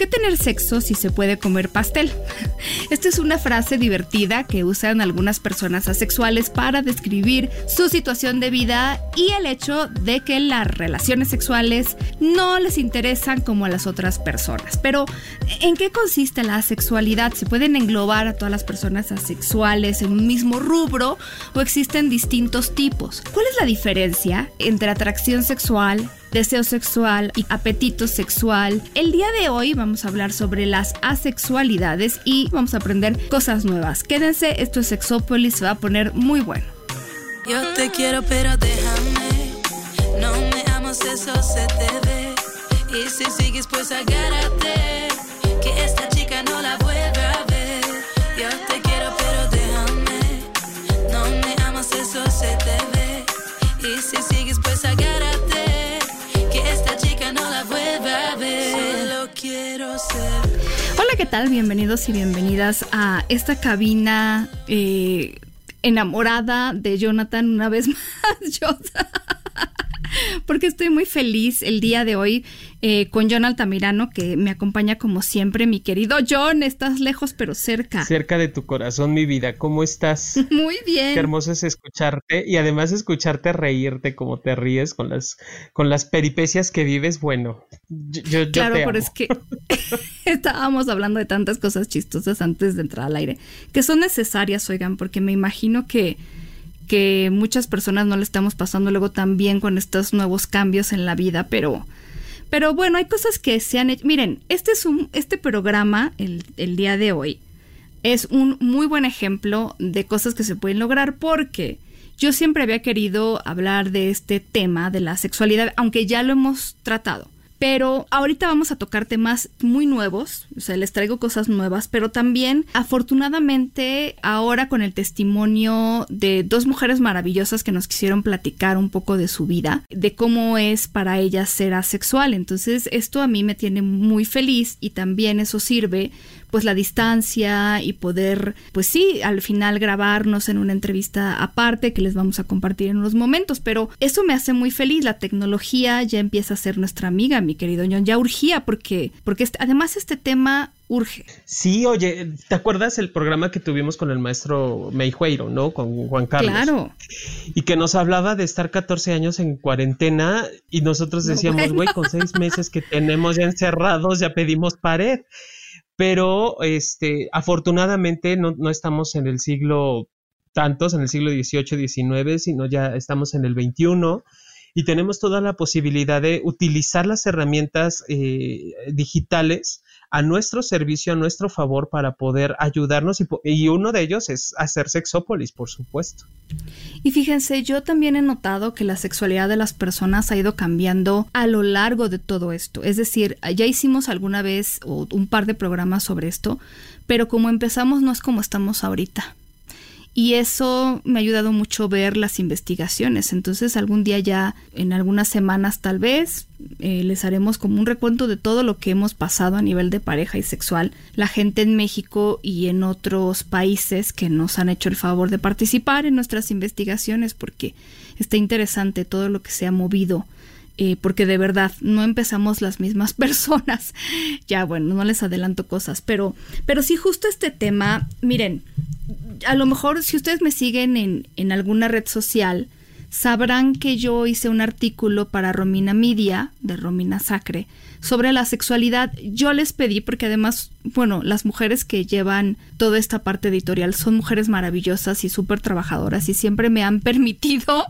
Qué tener sexo si se puede comer pastel? Esta es una frase divertida que usan algunas personas asexuales para describir su situación de vida y el hecho de que las relaciones sexuales no les interesan como a las otras personas. Pero, ¿en qué consiste la asexualidad? ¿Se pueden englobar a todas las personas asexuales en un mismo rubro o existen distintos tipos? ¿Cuál es la diferencia entre atracción sexual, deseo sexual y apetito sexual. El día de hoy vamos a hablar sobre las asexualidades y vamos a aprender cosas nuevas. Quédense, esto es Sexópolis, se va a poner muy bueno. Yo te quiero, pero déjame. No me amas, eso se te ve. Y si sigues, pues agárrate. Que esta chica no la vuelva a ver. Yo te quiero, pero déjame. No me amas, eso se te ve. Y si sigues, ¿qué tal? Bienvenidos y bienvenidas a esta cabina eh, enamorada de Jonathan una vez más. porque estoy muy feliz el día de hoy eh, con John Altamirano, que me acompaña como siempre. Mi querido John, estás lejos pero cerca. Cerca de tu corazón, mi vida. ¿Cómo estás? Muy bien. Qué hermoso es escucharte y además escucharte reírte como te ríes con las, con las peripecias que vives. Bueno, yo, claro, pero es que estábamos hablando de tantas cosas chistosas antes de entrar al aire que son necesarias, oigan, porque me imagino que que muchas personas no le estamos pasando luego tan bien con estos nuevos cambios en la vida, pero pero bueno, hay cosas que se han hecho. Miren, este es un, este programa, el, el día de hoy, es un muy buen ejemplo de cosas que se pueden lograr porque yo siempre había querido hablar de este tema de la sexualidad, aunque ya lo hemos tratado. Pero ahorita vamos a tocar temas muy nuevos, o sea, les traigo cosas nuevas, pero también afortunadamente ahora con el testimonio de dos mujeres maravillosas que nos quisieron platicar un poco de su vida, de cómo es para ellas ser asexual. Entonces esto a mí me tiene muy feliz y también eso sirve pues la distancia y poder, pues sí, al final grabarnos en una entrevista aparte que les vamos a compartir en unos momentos, pero eso me hace muy feliz, la tecnología ya empieza a ser nuestra amiga, mi querido John, ya urgía porque, porque este, además este tema urge. Sí, oye, ¿te acuerdas el programa que tuvimos con el maestro Meijueiro, no? Con Juan Carlos. Claro. Y que nos hablaba de estar 14 años en cuarentena y nosotros decíamos, güey, con seis meses que tenemos ya encerrados, ya pedimos pared pero este, afortunadamente no, no, estamos en el siglo tantos, en el siglo XVIII, XIX, sino ya estamos en el XXI y tenemos toda la posibilidad de utilizar las herramientas eh, digitales a nuestro servicio, a nuestro favor para poder ayudarnos y, uno de ellos es hacer sexópolis, por supuesto. Y fíjense, yo también he notado que la sexualidad de las personas ha ido cambiando a lo largo de todo esto. Es decir, ya hicimos alguna vez un par de programas sobre esto, pero como empezamos no es como estamos ahorita y eso me ha ayudado mucho ver las investigaciones. Entonces algún día ya, en algunas semanas tal vez, eh, les haremos como un recuento de todo lo que hemos pasado a nivel de pareja y sexual, la gente en México y en otros países que nos han hecho el favor de participar en nuestras investigaciones porque está interesante todo lo que se ha movido. Eh, porque de verdad no empezamos las mismas personas. ya bueno, no les adelanto cosas, pero, pero sí justo este tema, miren, a lo mejor si ustedes me siguen en, en alguna red social, sabrán que yo hice un artículo para Romina Media, de Romina Sacre, sobre la sexualidad. Yo les pedí, porque además, bueno, las mujeres que llevan toda esta parte editorial son mujeres maravillosas y súper trabajadoras y siempre me han permitido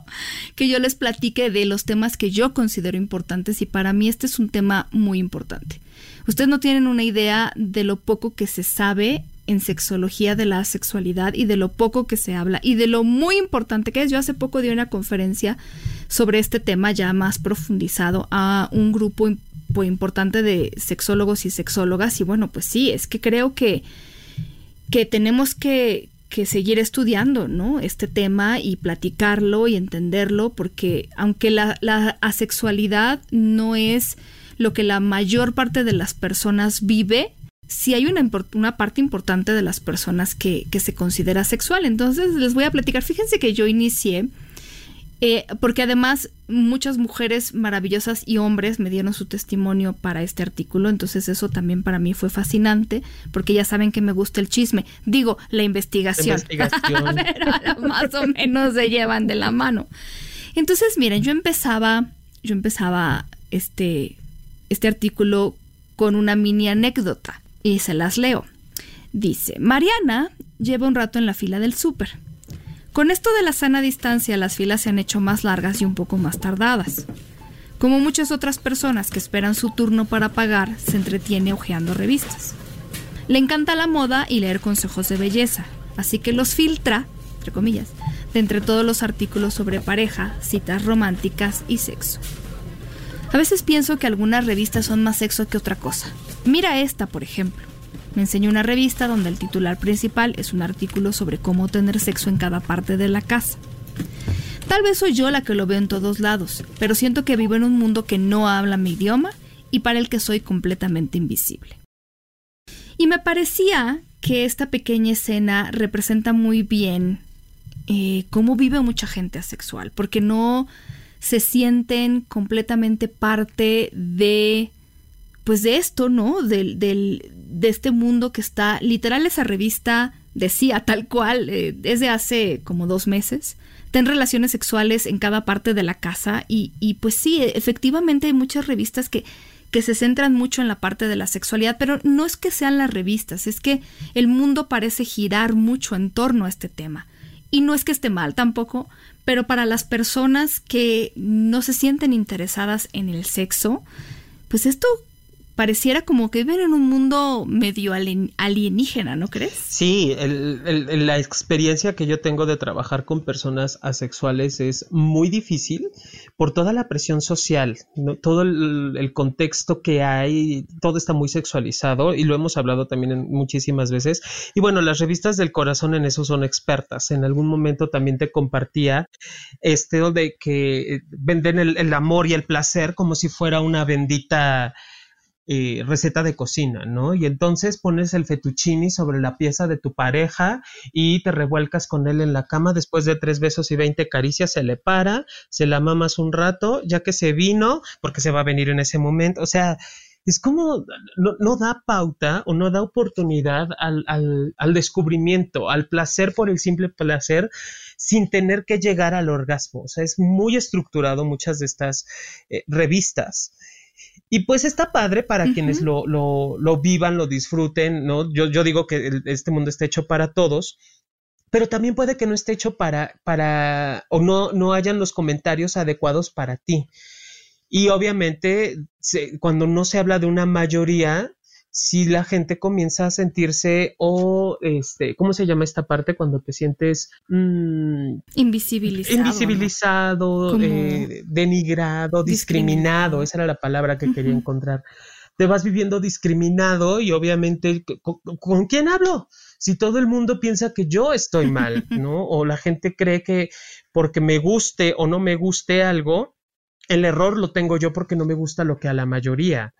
que yo les platique de los temas que yo considero importantes y para mí este es un tema muy importante. Ustedes no tienen una idea de lo poco que se sabe en sexología de la sexualidad y de lo poco que se habla y de lo muy importante que es. Yo hace poco di una conferencia sobre este tema ya más profundizado a un grupo importante de sexólogos y sexólogas y bueno, pues sí, es que creo que que tenemos que, que seguir estudiando, ¿no? Este tema y platicarlo y entenderlo, porque aunque la, la, asexualidad no es lo que la mayor parte de las personas vive, sí hay una, una parte importante de las personas que, que se considera sexual. Entonces les voy a platicar. Fíjense que yo inicié eh, porque además muchas mujeres maravillosas y hombres me dieron su testimonio para este artículo, entonces eso también para mí fue fascinante, porque ya saben que me gusta el chisme, digo, la investigación, más o menos se llevan de la mano. Entonces, miren, yo empezaba, yo empezaba este, este artículo con una mini anécdota y se las leo. Dice, Mariana lleva un rato en la fila del súper con esto de la sana distancia, las filas se han hecho más largas y un poco más tardadas. Como muchas otras personas que esperan su turno para pagar, se entretiene hojeando revistas. Le encanta la moda y leer consejos de belleza, así que los filtra, entre comillas, de entre todos los artículos sobre pareja, citas románticas y sexo. A veces pienso que algunas revistas son más sexo que otra cosa. Mira esta, por ejemplo. Me enseñó una revista donde el titular principal es un artículo sobre cómo tener sexo en cada parte de la casa. Tal vez soy yo la que lo veo en todos lados, pero siento que vivo en un mundo que no habla mi idioma y para el que soy completamente invisible. Y me parecía que esta pequeña escena representa muy bien eh, cómo vive mucha gente asexual, porque no se sienten completamente parte de pues de esto, ¿no? Del, del, de este mundo que está, literal esa revista decía tal cual, eh, desde hace como dos meses, ten relaciones sexuales en cada parte de la casa y, y pues sí, efectivamente hay muchas revistas que, que se centran mucho en la parte de la sexualidad, pero no es que sean las revistas, es que el mundo parece girar mucho en torno a este tema. Y no es que esté mal tampoco, pero para las personas que no se sienten interesadas en el sexo, pues esto pareciera como que viven en un mundo medio alienígena, ¿no crees? Sí, la experiencia que yo tengo de trabajar con personas asexuales es muy difícil por toda la presión social, todo el, contexto que hay, todo está muy sexualizado y lo hemos hablado también muchísimas veces. Y bueno, las revistas del corazón en eso son expertas. En algún momento también te compartía este de que venden el amor y el placer como si fuera una bendita eh, receta de cocina, ¿no? Y entonces pones el fettuccini sobre la pieza de tu pareja y te revuelcas con él en la cama. Después de tres besos y veinte caricias, se le para, se la mamas un rato, ya que se vino, porque se va a venir en ese momento. O sea, es como no, da pauta o no da oportunidad al, descubrimiento, al placer por el simple placer, sin tener que llegar al orgasmo. O sea, es muy estructurado muchas de estas eh, revistas. Y pues está padre para quienes lo, lo, lo, vivan, lo disfruten, ¿no? Yo, yo digo que este mundo está hecho para todos, pero también puede que no esté hecho para, para, o no, no hayan los comentarios adecuados para ti. Y obviamente, cuando no se habla de una mayoría, si la gente comienza a sentirse o este, ¿cómo se llama esta parte cuando te sientes mm, invisibilizado, invisibilizado, eh, denigrado, discriminado. esa era la palabra que quería encontrar. Te vas viviendo discriminado y obviamente ¿con, quién hablo? Si todo el mundo piensa que yo estoy mal, ¿no? O la gente cree que porque me guste o no me guste algo, el error lo tengo yo porque no me gusta lo que a la mayoría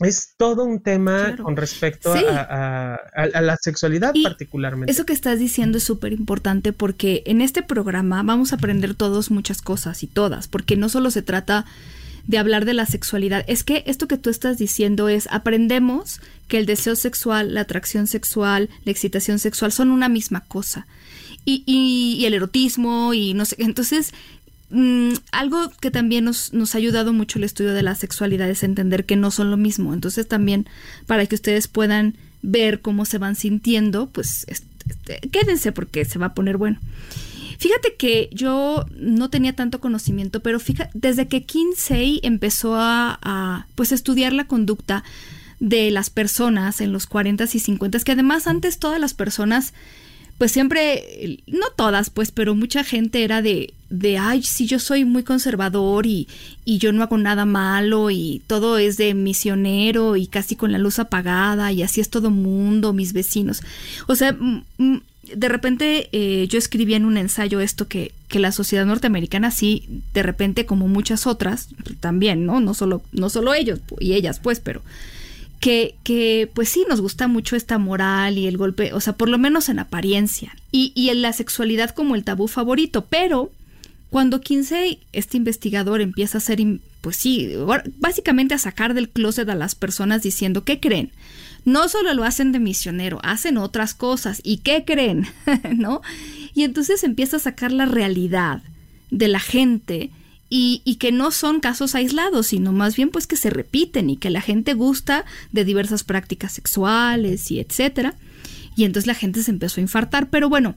es todo un tema con respecto a, la sexualidad particularmente. Eso que estás diciendo es súper importante porque en este programa vamos a aprender todos muchas cosas y todas, porque no solo se trata de hablar de la sexualidad, es que esto que tú estás diciendo es aprendemos que el deseo sexual, la atracción sexual, la excitación sexual son una misma cosa. Y, y, y el erotismo y no sé, entonces Mm, algo que también nos, nos, ha ayudado mucho el estudio de la sexualidad es entender que no son lo mismo. Entonces también para que ustedes puedan ver cómo se van sintiendo, pues este, quédense porque se va a poner bueno. Fíjate que yo no tenía tanto conocimiento, pero fíjate, desde que Kinsey empezó a, a pues estudiar la conducta de las personas en los 40s y 50s, que además antes todas las personas pues siempre, no todas, pues, pero mucha gente era de, de ay, sí, yo soy muy conservador y, y yo no hago nada malo y todo es de misionero y casi con la luz apagada y así es todo mundo, mis vecinos. O sea, de repente eh, yo escribí en un ensayo esto que, que, la sociedad norteamericana sí, de repente como muchas otras, también, ¿no? No solo, no solo ellos y ellas, pues, pero que, que, pues sí, nos gusta mucho esta moral y el golpe, o sea, por lo menos en apariencia, y, y en la sexualidad como el tabú favorito, pero cuando Kinsey, este investigador, empieza a hacer, pues sí, básicamente a sacar del closet a las personas diciendo, ¿qué creen? No solo lo hacen de misionero, hacen otras cosas, ¿y qué creen? ¿No? Y entonces empieza a sacar la realidad de la gente y, que no son casos aislados, sino más bien pues que se repiten y que la gente gusta de diversas prácticas sexuales y etcétera. Y entonces la gente se empezó a infartar. Pero bueno,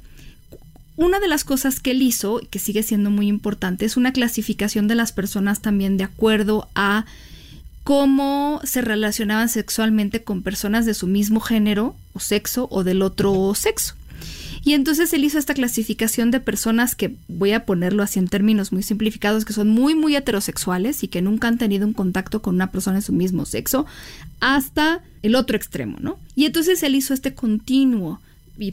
una de las cosas que él hizo, que sigue siendo muy importante, es una clasificación de las personas también de acuerdo a cómo se relacionaban sexualmente con personas de su mismo género o sexo o del otro sexo. Y entonces él hizo esta clasificación de personas que, voy a ponerlo así en términos muy simplificados, que son muy, muy heterosexuales y que nunca han tenido un contacto con una persona de su mismo sexo, hasta el otro extremo, ¿no? Y entonces él hizo este continuo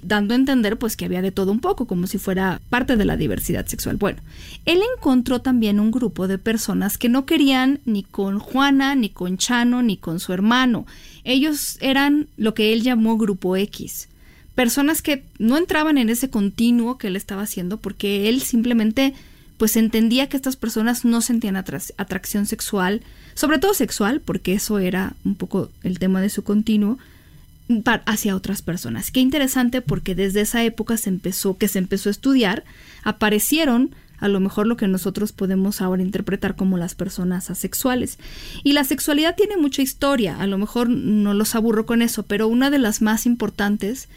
dando a entender pues que había de todo un poco, como si fuera parte de la diversidad sexual. Bueno, él encontró también un grupo de personas que no querían ni con Juana, ni con Chano, ni con su hermano. Ellos eran lo que él llamó grupo X personas que no entraban en ese continuo que él estaba haciendo porque él simplemente pues entendía que estas personas no sentían atracción sexual, sobre todo sexual, porque eso era un poco el tema de su continuo, hacia otras personas. Qué interesante porque desde esa época se empezó, que se empezó a estudiar, aparecieron a lo mejor lo que nosotros podemos ahora interpretar como las personas asexuales. Y la sexualidad tiene mucha historia, a lo mejor no los aburro con eso, pero una de las más importantes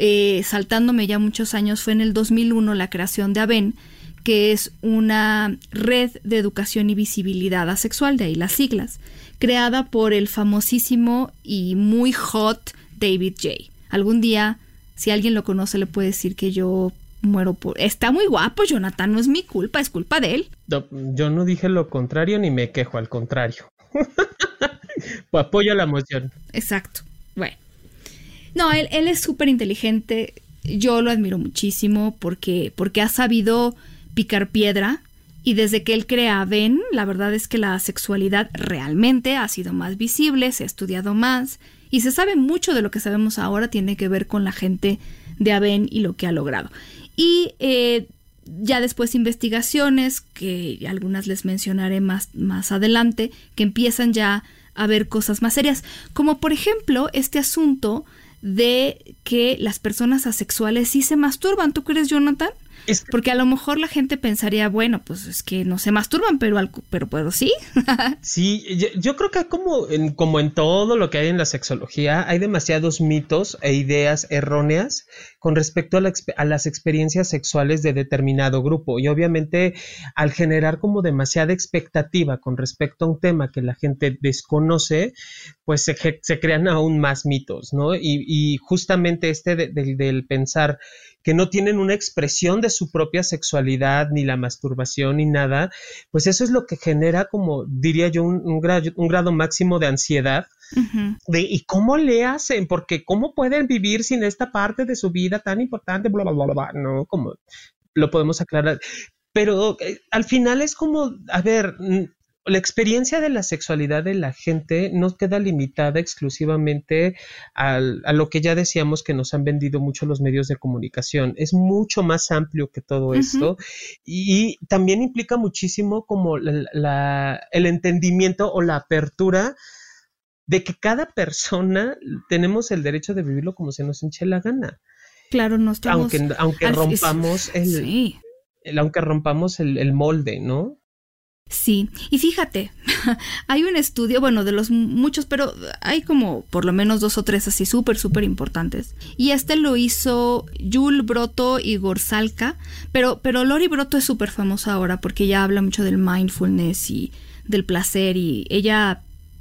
eh, saltándome ya muchos años, fue en el 2001 la creación de AVEN, que es una red de educación y visibilidad asexual, de ahí las siglas, creada por el famosísimo y muy hot David J. Algún día, si alguien lo conoce, le puede decir que yo muero por... Está muy guapo, Jonathan, no es mi culpa, es culpa de él. yo no dije lo contrario ni me quejo, al contrario. pues apoyo la moción. Exacto. Bueno. No, él, él es súper inteligente. Yo lo admiro muchísimo porque, porque ha sabido picar piedra. Y desde que él crea Ben, la verdad es que la sexualidad realmente ha sido más visible, se ha estudiado más y se sabe mucho de lo que sabemos ahora tiene que ver con la gente de Aven y lo que ha logrado. Y eh, ya después investigaciones, que algunas les mencionaré más, más adelante, que empiezan ya a ver cosas más serias, como por ejemplo este asunto de que las personas asexuales sí se masturban. ¿Tú crees, Jonathan? Porque a lo mejor la gente pensaría, bueno, pues es que no se masturban, pero, pero, pero sí. sí, yo, creo que como en, como en todo lo que hay en la sexología, hay demasiados mitos e ideas erróneas con respecto a, a las experiencias sexuales de determinado grupo. Y obviamente al generar como demasiada expectativa con respecto a un tema que la gente desconoce, pues se, se crean aún más mitos, ¿no? Y, y justamente este del pensar que no tienen una expresión de su propia sexualidad, ni la masturbación, ni nada, pues eso es lo que genera como, diría yo, un, grado, máximo de ansiedad. de, ¿Y cómo le hacen? Porque ¿cómo pueden vivir sin esta parte de su vida tan importante? Bla, bla, bla, bla, ¿no? Como lo podemos aclarar. Pero eh, al final es como, a ver, la experiencia de la sexualidad de la gente no queda limitada exclusivamente a lo que ya decíamos que nos han vendido mucho los medios de comunicación. Es mucho más amplio que todo esto y, también implica muchísimo como el entendimiento o la apertura de que cada persona tenemos el derecho de vivirlo como se nos hinche la gana. Claro, no estamos... Aunque, aunque rompamos el, aunque rompamos el molde, ¿no? Sí, y fíjate, hay un estudio, bueno, de los muchos, pero hay como por lo menos dos o tres así súper, súper importantes. Y este lo hizo Yul Broto y Gorsalka, pero, pero Lori Broto es súper famosa ahora porque ella habla mucho del mindfulness y del placer y ella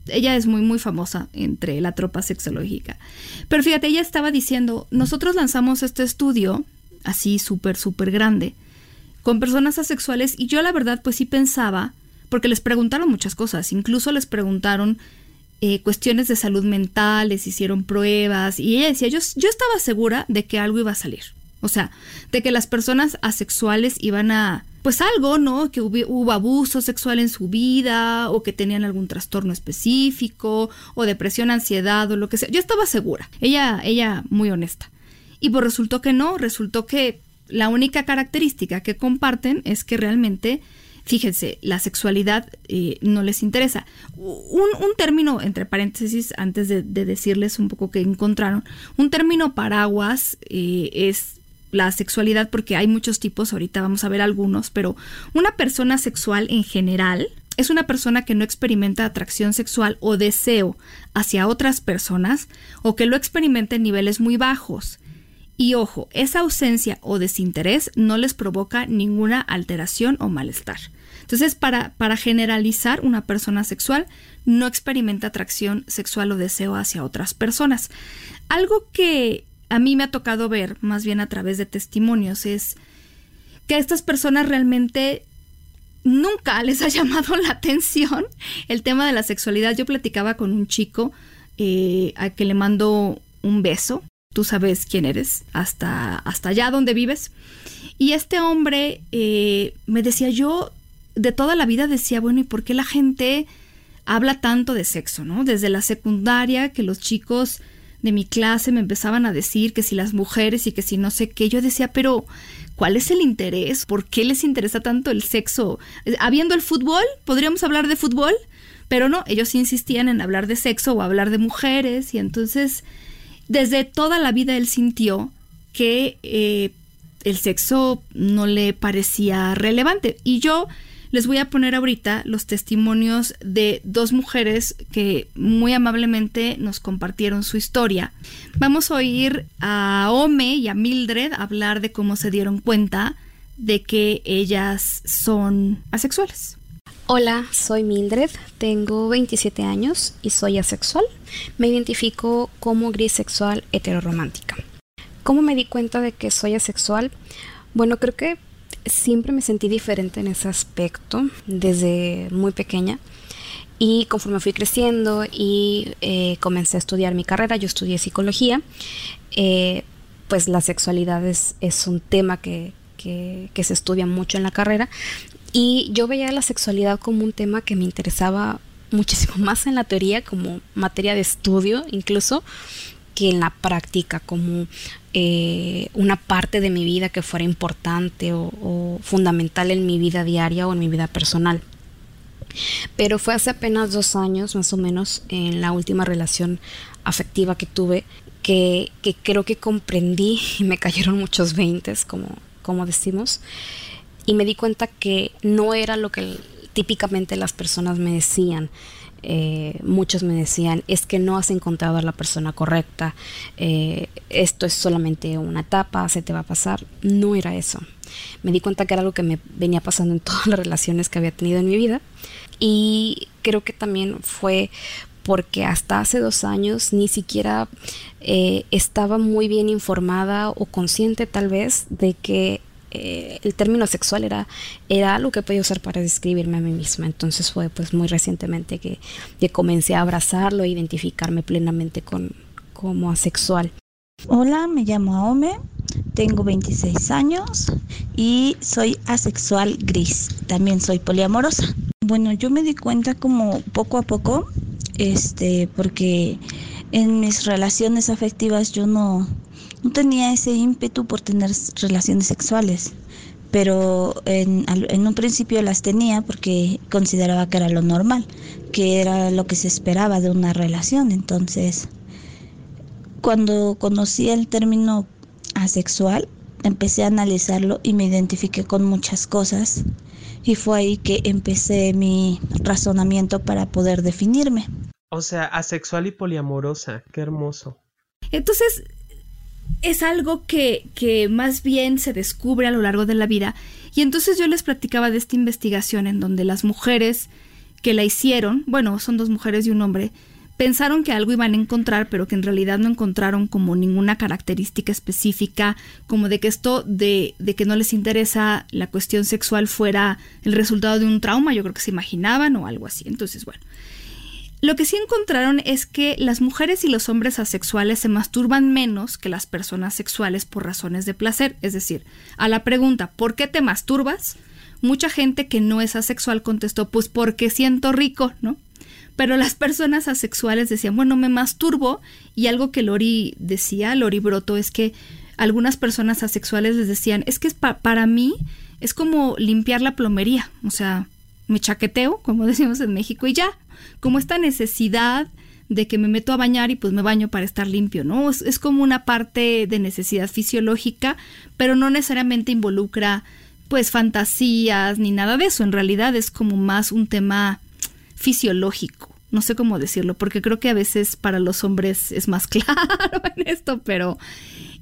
ella es muy, muy famosa entre la tropa sexológica. Pero fíjate, ella estaba diciendo, nosotros lanzamos este estudio, así súper, súper grande, con personas asexuales y yo la verdad pues sí pensaba, porque les preguntaron muchas cosas, incluso les preguntaron eh, cuestiones de salud mental, les hicieron pruebas y ella decía, yo, yo estaba segura de que algo iba a salir. O sea, de que las personas asexuales iban a, pues algo, ¿no? Que hubo, abuso sexual en su vida o que tenían algún trastorno específico o depresión, ansiedad o lo que sea. Yo estaba segura. Ella, ella muy honesta. Y pues resultó que no, resultó que la única característica que comparten es que realmente fíjense, la sexualidad eh, no les interesa. Un, término, entre paréntesis, antes de, decirles un poco que encontraron, un término paraguas eh, es la sexualidad porque hay muchos tipos, ahorita vamos a ver algunos, pero una persona sexual en general es una persona que no experimenta atracción sexual o deseo hacia otras personas o que lo experimenta en niveles muy bajos. Y ojo, esa ausencia o desinterés no les provoca ninguna alteración o malestar. Entonces, para, para generalizar, una persona sexual no experimenta atracción sexual o deseo hacia otras personas. Algo que a mí me ha tocado ver, más bien a través de testimonios, es que estas personas realmente nunca les ha llamado la atención el tema de la sexualidad. Yo platicaba con un chico eh, a que le mando un beso. Tú sabes quién eres, hasta, hasta allá donde vives. Y este hombre eh, me decía, yo de toda la vida decía, bueno, ¿y por qué la gente habla tanto de sexo, no? Desde la secundaria, que los chicos de mi clase me empezaban a decir que si las mujeres y que si no sé qué, yo decía, pero ¿cuál es el interés? ¿Por qué les interesa tanto el sexo? Habiendo el fútbol, podríamos hablar de fútbol, pero no, ellos insistían en hablar de sexo o hablar de mujeres y entonces desde toda la vida él sintió que eh, el sexo no le parecía relevante y yo les voy a poner ahorita los testimonios de dos mujeres que muy amablemente nos compartieron su historia. Vamos a oír a Ome y a Mildred hablar de cómo se dieron cuenta de que ellas son asexuales. Hola, soy Mildred, tengo 27 años y soy asexual. Me identifico como grisexual heteroromántica. ¿Cómo me di cuenta de que soy asexual? Bueno, creo que siempre me sentí diferente en ese aspecto desde muy pequeña. Y conforme fui creciendo y eh, comencé a estudiar mi carrera, yo estudié psicología, eh, pues la sexualidad es, un tema que, que, se estudia mucho en la carrera. Y yo veía la sexualidad como un tema que me interesaba muchísimo más en la teoría, como materia de estudio incluso, que en la práctica, como eh, una parte de mi vida que fuera importante o, fundamental en mi vida diaria o en mi vida personal. Pero fue hace apenas dos años, más o menos, en la última relación afectiva que tuve, que, creo que comprendí y me cayeron muchos veintes, como, como decimos, y me di cuenta que no era lo que típicamente las personas me decían. Eh, muchos me decían, es que no has encontrado a la persona correcta, eh, esto es solamente una etapa, se te va a pasar. No era eso. Me di cuenta que era algo que me venía pasando en todas las relaciones que había tenido en mi vida. Y creo que también fue porque hasta hace dos años ni siquiera eh, estaba muy bien informada o consciente tal vez de que eh, el término sexual era, era algo que podía usar para describirme a mí misma. Entonces fue pues muy recientemente que, comencé a abrazarlo e identificarme plenamente con, como asexual. Hola, me llamo Aome, tengo 26 años y soy asexual gris. También soy poliamorosa. Bueno, yo me di cuenta como poco a poco, este, porque en mis relaciones afectivas yo no, no tenía ese ímpetu por tener relaciones sexuales, pero en, en, un principio las tenía porque consideraba que era lo normal, que era lo que se esperaba de una relación. Entonces, cuando conocí el término asexual, empecé a analizarlo y me identifiqué con muchas cosas y fue ahí que empecé mi razonamiento para poder definirme. O sea, asexual y poliamorosa, qué hermoso. Entonces, es algo que, que más bien se descubre a lo largo de la vida. Y entonces yo les platicaba de esta investigación en donde las mujeres que la hicieron, bueno, son dos mujeres y un hombre, pensaron que algo iban a encontrar, pero que en realidad no encontraron como ninguna característica específica, como de que esto de, de, que no les interesa la cuestión sexual fuera el resultado de un trauma, yo creo que se imaginaban o algo así. Entonces, bueno. Lo que sí encontraron es que las mujeres y los hombres asexuales se masturban menos que las personas sexuales por razones de placer. Es decir, a la pregunta ¿por qué te masturbas? Mucha gente que no es asexual contestó pues porque siento rico, ¿no? Pero las personas asexuales decían, bueno, me masturbo. Y algo que Lori decía, Lori Broto, es que algunas personas asexuales les decían, es que para mí es como limpiar la plomería. O sea, me chaqueteo, como decimos en México, y ya. Como esta necesidad de que me meto a bañar y pues me baño para estar limpio, ¿no? Es, es como una parte de necesidad fisiológica, pero no necesariamente involucra pues fantasías ni nada de eso. En realidad es como más un tema fisiológico. No sé cómo decirlo, porque creo que a veces para los hombres es más claro en esto, pero,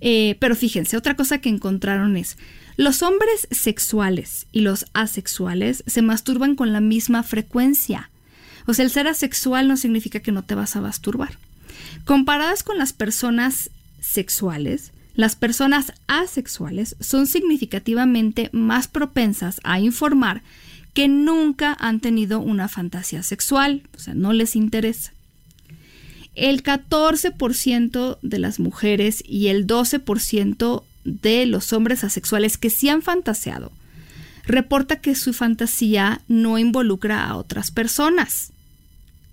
eh, pero fíjense, otra cosa que encontraron es, los hombres sexuales y los asexuales se masturban con la misma frecuencia. O sea, el ser asexual no significa que no te vas a masturbar. Comparadas con las personas sexuales, las personas asexuales son significativamente más propensas a informar que nunca han tenido una fantasía sexual, o sea, no les interesa. El 14% de las mujeres y el 12% de los hombres asexuales que sí han fantaseado reporta que su fantasía no involucra a otras personas.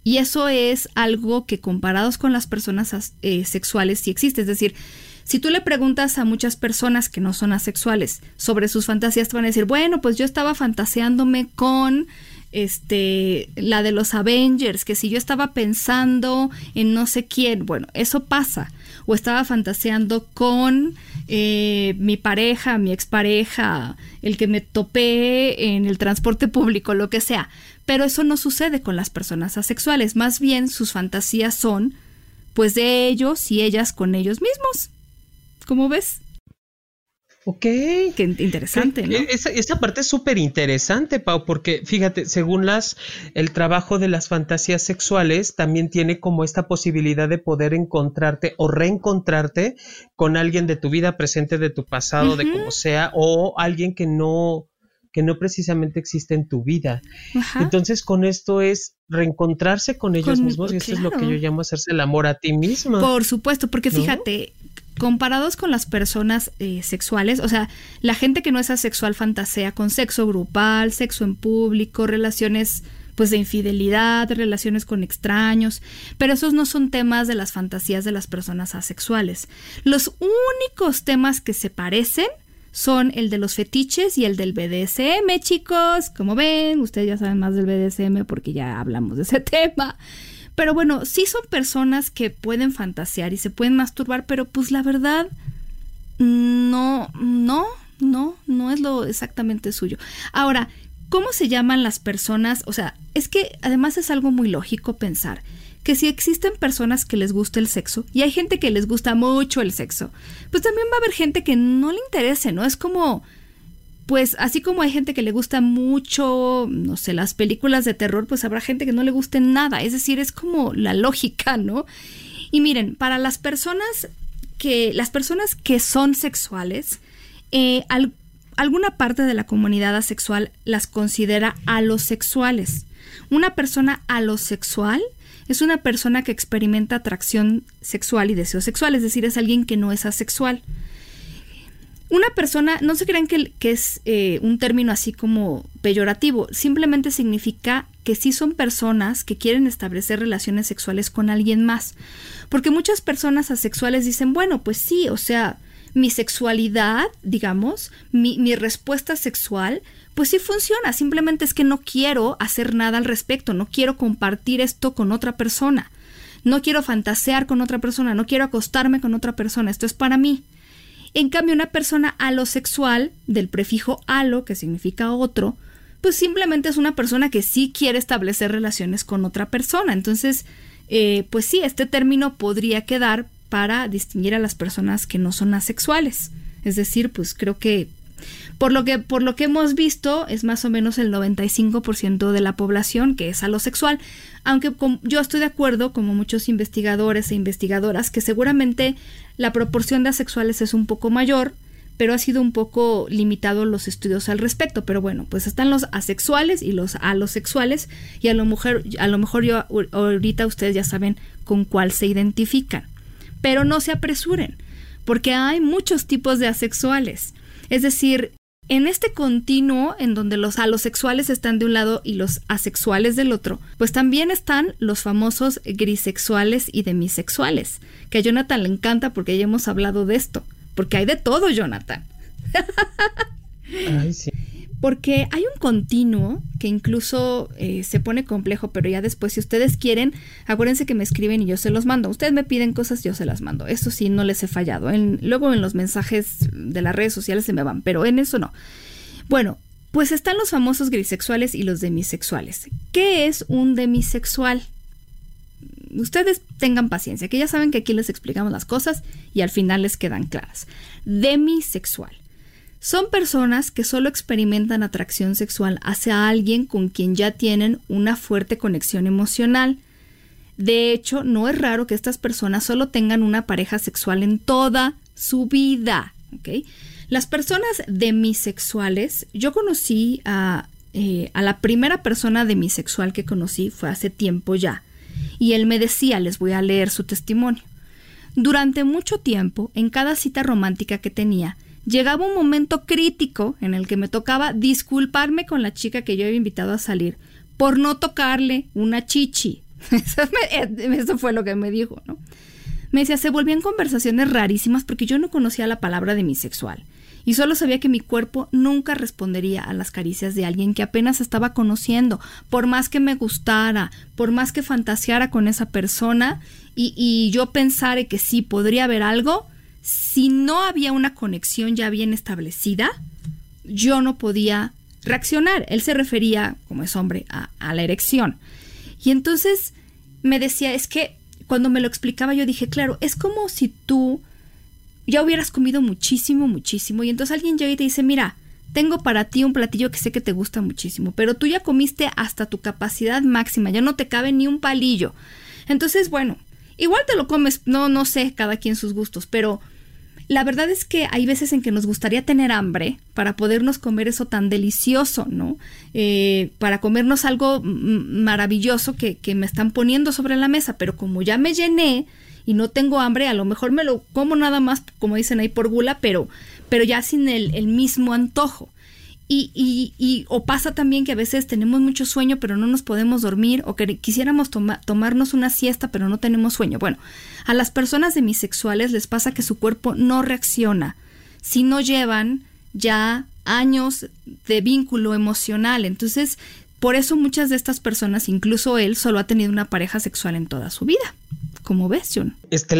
Y eso es algo que comparados con las personas eh, sexuales sí existe. Es decir, si tú le preguntas a muchas personas que no son asexuales sobre sus fantasías, te van a decir, bueno, pues yo estaba fantaseándome con este la de los Avengers, que si yo estaba pensando en no sé quién, bueno, eso pasa. O estaba fantaseando con eh, mi pareja, mi expareja, el que me topé en el transporte público, lo que sea. Pero eso no sucede con las personas asexuales. Más bien sus fantasías son pues de ellos y ellas con ellos mismos. ¿Cómo ves? Ok. Qué interesante, ¿no? Esa, parte es súper interesante, Pau, porque fíjate, según las, el trabajo de las fantasías sexuales, también tiene como esta posibilidad de poder encontrarte o reencontrarte con alguien de tu vida presente, de tu pasado, de como sea, o alguien que no, que no precisamente existe en tu vida. Entonces, con esto es reencontrarse con ellos mismos y esto es lo que yo llamo hacerse el amor a ti misma. Por supuesto, porque fíjate, comparados con las personas eh, sexuales, o sea, la gente que no es asexual fantasea con sexo grupal, sexo en público, relaciones pues de infidelidad, relaciones con extraños, pero esos no son temas de las fantasías de las personas asexuales. Los únicos temas que se parecen son el de los fetiches y el del BDSM, chicos. Como ven, ustedes ya saben más del BDSM porque ya hablamos de ese tema. Pero bueno, sí son personas que pueden fantasear y se pueden masturbar, pero pues la verdad, no, no, no, no es lo exactamente suyo. Ahora, ¿cómo se llaman las personas? O sea, es que además es algo muy lógico pensar que si existen personas que les gusta el sexo y hay gente que les gusta mucho el sexo, pues también va a haber gente que no le interese, ¿no? Es como pues así como hay gente que le gusta mucho, no sé, las películas de terror, pues habrá gente que no le guste nada. Es decir, es como la lógica, ¿no? Y miren, para las personas que, las personas que son sexuales, eh, alguna parte de la comunidad asexual las considera alosexuales. Una persona alosexual es una persona que experimenta atracción sexual y deseo sexual, es decir, es alguien que no es asexual. Una persona, no se crean que, que es eh, un término así como peyorativo, simplemente significa que sí son personas que quieren establecer relaciones sexuales con alguien más. Porque muchas personas asexuales dicen, bueno, pues sí, o sea, mi sexualidad, digamos, mi, mi respuesta sexual, pues sí funciona, simplemente es que no quiero hacer nada al respecto, no quiero compartir esto con otra persona, no quiero fantasear con otra persona, no quiero acostarme con otra persona, esto es para mí. En cambio, una persona alosexual, del prefijo alo, que significa otro, pues simplemente es una persona que sí quiere establecer relaciones con otra persona. Entonces, eh, pues sí, este término podría quedar para distinguir a las personas que no son asexuales. Es decir, pues creo que Por lo que, por lo que hemos visto, es más o menos el 95% de la población que es alosexual. Aunque yo estoy de acuerdo, como muchos investigadores e investigadoras, que seguramente la proporción de asexuales es un poco mayor, pero ha sido un poco limitado los estudios al respecto. Pero bueno, pues están los asexuales y los alosexuales, y a lo mejor, a lo mejor yo ahorita ustedes ya saben con cuál se identifican. Pero no se apresuren, porque hay muchos tipos de asexuales. Es decir, en este continuo en donde los alosexuales están de un lado y los asexuales del otro, pues también están los famosos grisexuales y demisexuales, que a Jonathan le encanta porque ya hemos hablado de esto, porque hay de todo, Jonathan. Ay, sí porque hay un continuo que incluso eh, se pone complejo, pero ya después, si ustedes quieren, acuérdense que me escriben y yo se los mando. Ustedes me piden cosas, yo se las mando. Eso sí, no les he fallado. luego en los mensajes de las redes sociales se me van, pero en eso no. Bueno, pues están los famosos grisexuales y los demisexuales. ¿Qué es un demisexual? Ustedes tengan paciencia, que ya saben que aquí les explicamos las cosas y al final les quedan claras. Demisexual son personas que solo experimentan atracción sexual hacia alguien con quien ya tienen una fuerte conexión emocional. De hecho, no es raro que estas personas solo tengan una pareja sexual en toda su vida. Las personas demisexuales, yo conocí a, eh, a la primera persona demisexual que conocí fue hace tiempo ya. Y él me decía, les voy a leer su testimonio. Durante mucho tiempo, en cada cita romántica que tenía, llegaba un momento crítico en el que me tocaba disculparme con la chica que yo había invitado a salir por no tocarle una chichi. Eso, fue lo que me dijo, ¿no? Me decía, se volvían conversaciones rarísimas porque yo no conocía la palabra de mi sexual y solo sabía que mi cuerpo nunca respondería a las caricias de alguien que apenas estaba conociendo, por más que me gustara, por más que fantaseara con esa persona y, y yo pensara que sí podría haber algo, si no había una conexión ya bien establecida, yo no podía reaccionar. Él se refería, como es hombre, a, la erección. Y entonces me decía, es que cuando me lo explicaba yo dije, claro, es como si tú ya hubieras comido muchísimo, muchísimo, y entonces alguien llega y te dice, mira, tengo para ti un platillo que sé que te gusta muchísimo, pero tú ya comiste hasta tu capacidad máxima, ya no te cabe ni un palillo. Entonces, bueno, igual te lo comes, no, no sé, cada quien sus gustos, pero la verdad es que hay veces en que nos gustaría tener hambre para podernos comer eso tan delicioso, ¿no? Eh, para comernos algo maravilloso que, que me están poniendo sobre la mesa, pero como ya me llené y no tengo hambre, a lo mejor me lo como nada más, como dicen ahí, por gula, pero, pero ya sin el, el mismo antojo. Y, y, y, o pasa también que a veces tenemos mucho sueño pero no nos podemos dormir o que quisiéramos tomarnos una siesta pero no tenemos sueño. Bueno, a las personas demisexuales les pasa que su cuerpo no reacciona si no llevan ya años de vínculo emocional. Entonces, por eso muchas de estas personas, incluso él, solo ha tenido una pareja sexual en toda su vida. ¿Cómo ves, John? Es que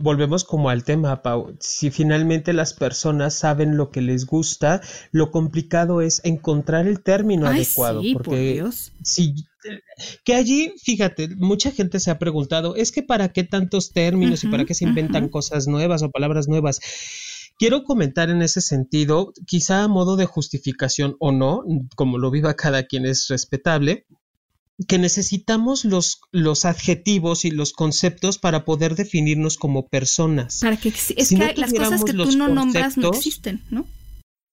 volvemos como al tema, Pau. Si finalmente las personas saben lo que les gusta, lo complicado es encontrar el término adecuado. Sí, porque por Dios. si que allí, fíjate, mucha gente se ha preguntado, es que para qué tantos términos y para qué se inventan cosas nuevas o palabras nuevas. Quiero comentar en ese sentido, quizá a modo de justificación o no, como lo viva cada quien es respetable, que necesitamos los, los adjetivos y los conceptos para poder definirnos como personas. Para que es que las cosas que tú no nombras no existen, ¿no?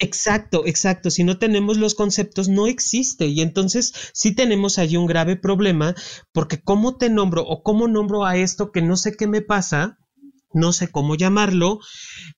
Exacto, exacto. Si no tenemos los conceptos, no existe. Y entonces sí tenemos allí un grave problema, porque ¿cómo te nombro o cómo nombro a esto que no sé qué me pasa? No sé cómo llamarlo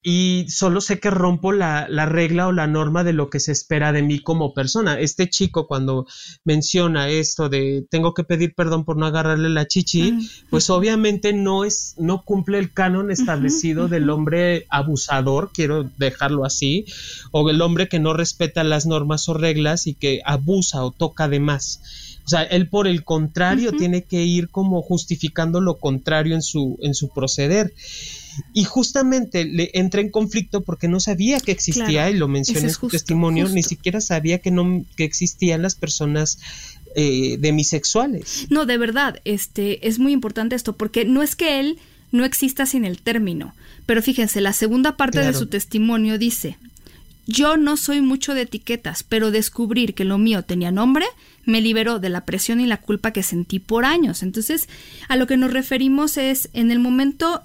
y solo sé que rompo la, regla o la norma de lo que se espera de mí como persona. Este chico cuando menciona esto de tengo que pedir perdón por no agarrarle la chichi, pues obviamente no es no cumple el canon establecido del hombre abusador, quiero dejarlo así, o el hombre que no respeta las normas o reglas y que abusa o toca de más. O sea, él por el contrario tiene que ir como justificando lo contrario en su, en su proceder. Y justamente le entra en conflicto porque no sabía que existía, y lo menciona en su testimonio, ni siquiera sabía que no que existían las personas eh, demisexuales. No, de verdad, este es muy importante esto, porque no es que él no exista sin el término, pero fíjense, la segunda parte de su testimonio dice, Yo no soy mucho de etiquetas, pero descubrir que lo mío tenía nombre me liberó de la presión y la culpa que sentí por años. Entonces, a lo que nos referimos es en el momento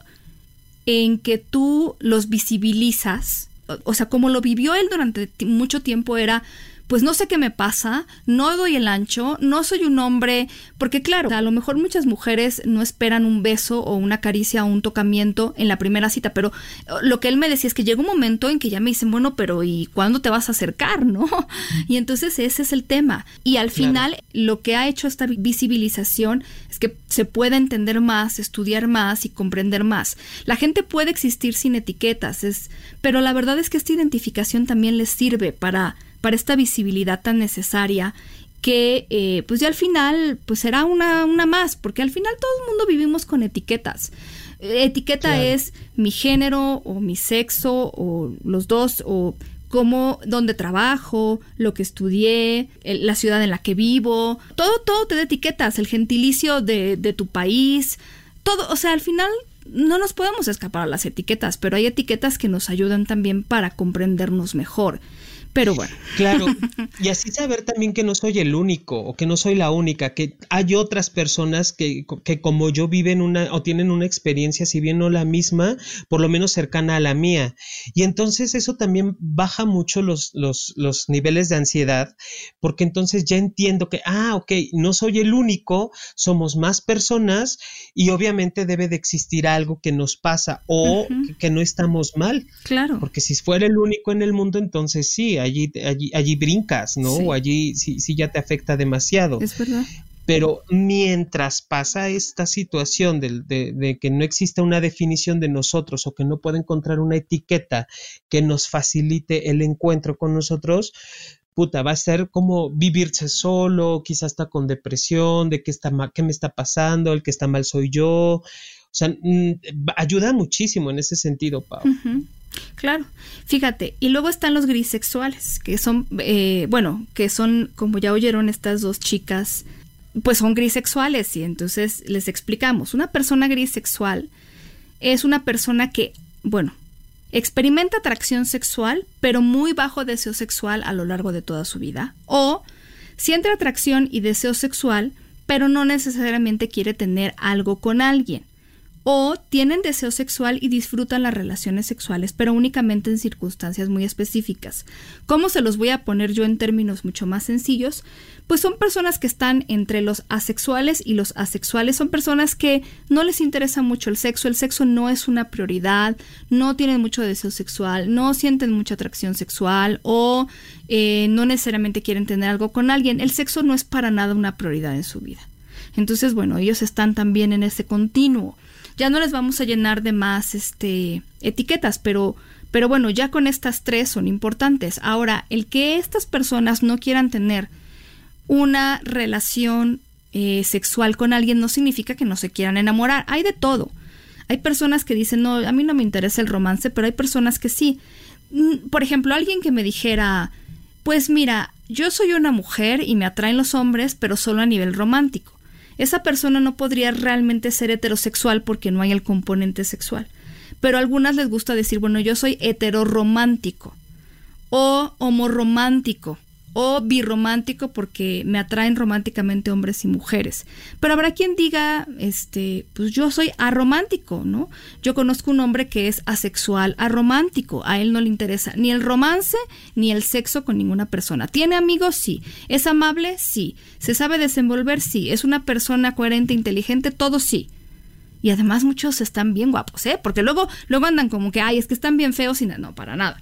en que tú los visibilizas, o, sea, como lo vivió él durante mucho tiempo era pues no sé qué me pasa, no doy el ancho, no soy un hombre, porque claro, a lo mejor muchas mujeres no esperan un beso o una caricia o un tocamiento en la primera cita, pero eh, lo que él me decía es que llega un momento en que ya me dicen, bueno, pero ¿y cuándo te vas a acercar, no? Y entonces ese es el tema. Y al final lo que ha hecho esta visibilización es que se pueda entender más, estudiar más y comprender más. La gente puede existir sin etiquetas, es, pero la verdad es que esta identificación también les sirve para para esta visibilidad tan necesaria que eh, pues ya al final pues será una, una más, porque al final todo el mundo vivimos con etiquetas. Etiqueta es mi género o mi sexo o los dos o cómo, dónde trabajo, lo que estudié, la ciudad en la que vivo, todo, todo te da etiquetas, el gentilicio de, de tu país, todo, o sea, al final no nos podemos escapar a las etiquetas, pero hay etiquetas que nos ayudan también para comprendernos mejor. Pero bueno. Claro, y así saber también que no soy el único o que no soy la única, que hay otras personas que, que, como yo viven una o tienen una experiencia, si bien no la misma, por lo menos cercana a la mía. Y entonces eso también baja mucho los, los, los niveles de ansiedad, porque entonces ya entiendo que, ah, ok, no soy el único, somos más personas y obviamente debe de existir algo que nos pasa o que no estamos mal. Claro. Porque si fuera el único en el mundo, entonces sí, allí, allí, allí brincas, ¿no? O allí sí, sí ya te afecta demasiado. Es verdad. Pero mientras pasa esta situación de, de, que no existe una definición de nosotros o que no puede encontrar una etiqueta que nos facilite el encuentro con nosotros, puta, va a ser como vivirse solo, quizás está con depresión, de qué, está qué me está pasando, el que está mal soy yo. O sea, mm, ayuda muchísimo en ese sentido, Pau. Claro, fíjate, y luego están los grisexuales, que son, eh, bueno, que son, como ya oyeron estas dos chicas, pues son grisexuales y entonces les explicamos, una persona grisexual es una persona que, bueno, experimenta atracción sexual, pero muy bajo deseo sexual a lo largo de toda su vida, o siente atracción y deseo sexual, pero no necesariamente quiere tener algo con alguien o tienen deseo sexual y disfrutan las relaciones sexuales, pero únicamente en circunstancias muy específicas. ¿Cómo se los voy a poner yo en términos mucho más sencillos? Pues son personas que están entre los asexuales y los asexuales, son personas que no les interesa mucho el sexo, el sexo no es una prioridad, no tienen mucho deseo sexual, no sienten mucha atracción sexual o eh, no necesariamente quieren tener algo con alguien, el sexo no es para nada una prioridad en su vida. Entonces, bueno, ellos están también en ese continuo ya no les vamos a llenar de más este, etiquetas, pero, pero bueno, ya con estas tres son importantes. Ahora, el que estas personas no quieran tener una relación eh, sexual con alguien no significa que no se quieran enamorar. Hay de todo. Hay personas que dicen, no, a mí no me interesa el romance, pero hay personas que sí. Mm, por ejemplo, alguien que me dijera, pues mira, yo soy una mujer y me atraen los hombres, pero solo a nivel romántico esa persona no podría realmente ser heterosexual porque no hay el componente sexual. Pero a algunas les gusta decir, bueno, yo soy heteroromántico o homoromántico o birromántico porque me atraen románticamente hombres y mujeres. Pero habrá quien diga, este, pues yo soy aromántico, ¿no? Yo conozco un hombre que es asexual, aromántico, a él no le interesa ni el romance ni el sexo con ninguna persona. ¿Tiene amigos? Sí. ¿Es amable? Sí. ¿Se sabe desenvolver? Sí. ¿Es una persona coherente, inteligente? Todo sí. Y además muchos están bien guapos, ¿eh? Porque luego, luego andan como que, ay, es que están bien feos y no, no para nada.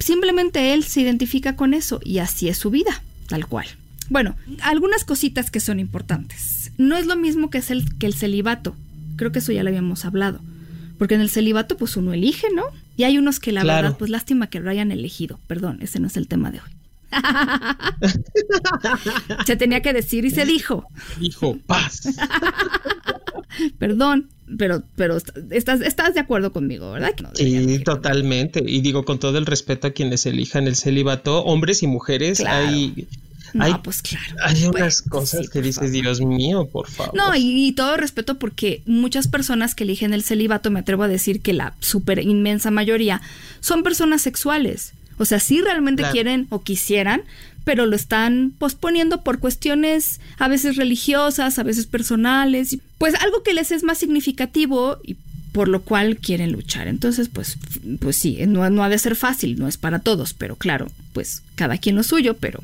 Simplemente él se identifica con eso y así es su vida, tal cual. Bueno, algunas cositas que son importantes. No es lo mismo que, es el, que el celibato. Creo que eso ya lo habíamos hablado. Porque en el celibato pues uno elige, ¿no? Y hay unos que la verdad, pues lástima que lo hayan elegido. Perdón, ese no es el tema de hoy. se tenía que decir y se dijo. Dijo paz. Perdón, pero, pero estás, estás de acuerdo conmigo, ¿verdad? sí, totalmente. Y digo, con todo el respeto a quienes elijan el celibato, hombres y mujeres, hay... pues claro. Hay unas cosas que dices, Dios mío, por favor. No, y, todo respeto porque muchas personas que eligen el celibato, me atrevo a decir que la súper inmensa mayoría, son personas sexuales. O sea, sí realmente quieren o quisieran, pero lo están posponiendo por cuestiones a veces religiosas, a veces personales, pues algo que les es más significativo y por lo cual quieren luchar. Entonces, pues, pues sí, no, no ha de ser fácil, no es para todos, pero claro, pues cada quien lo suyo, pero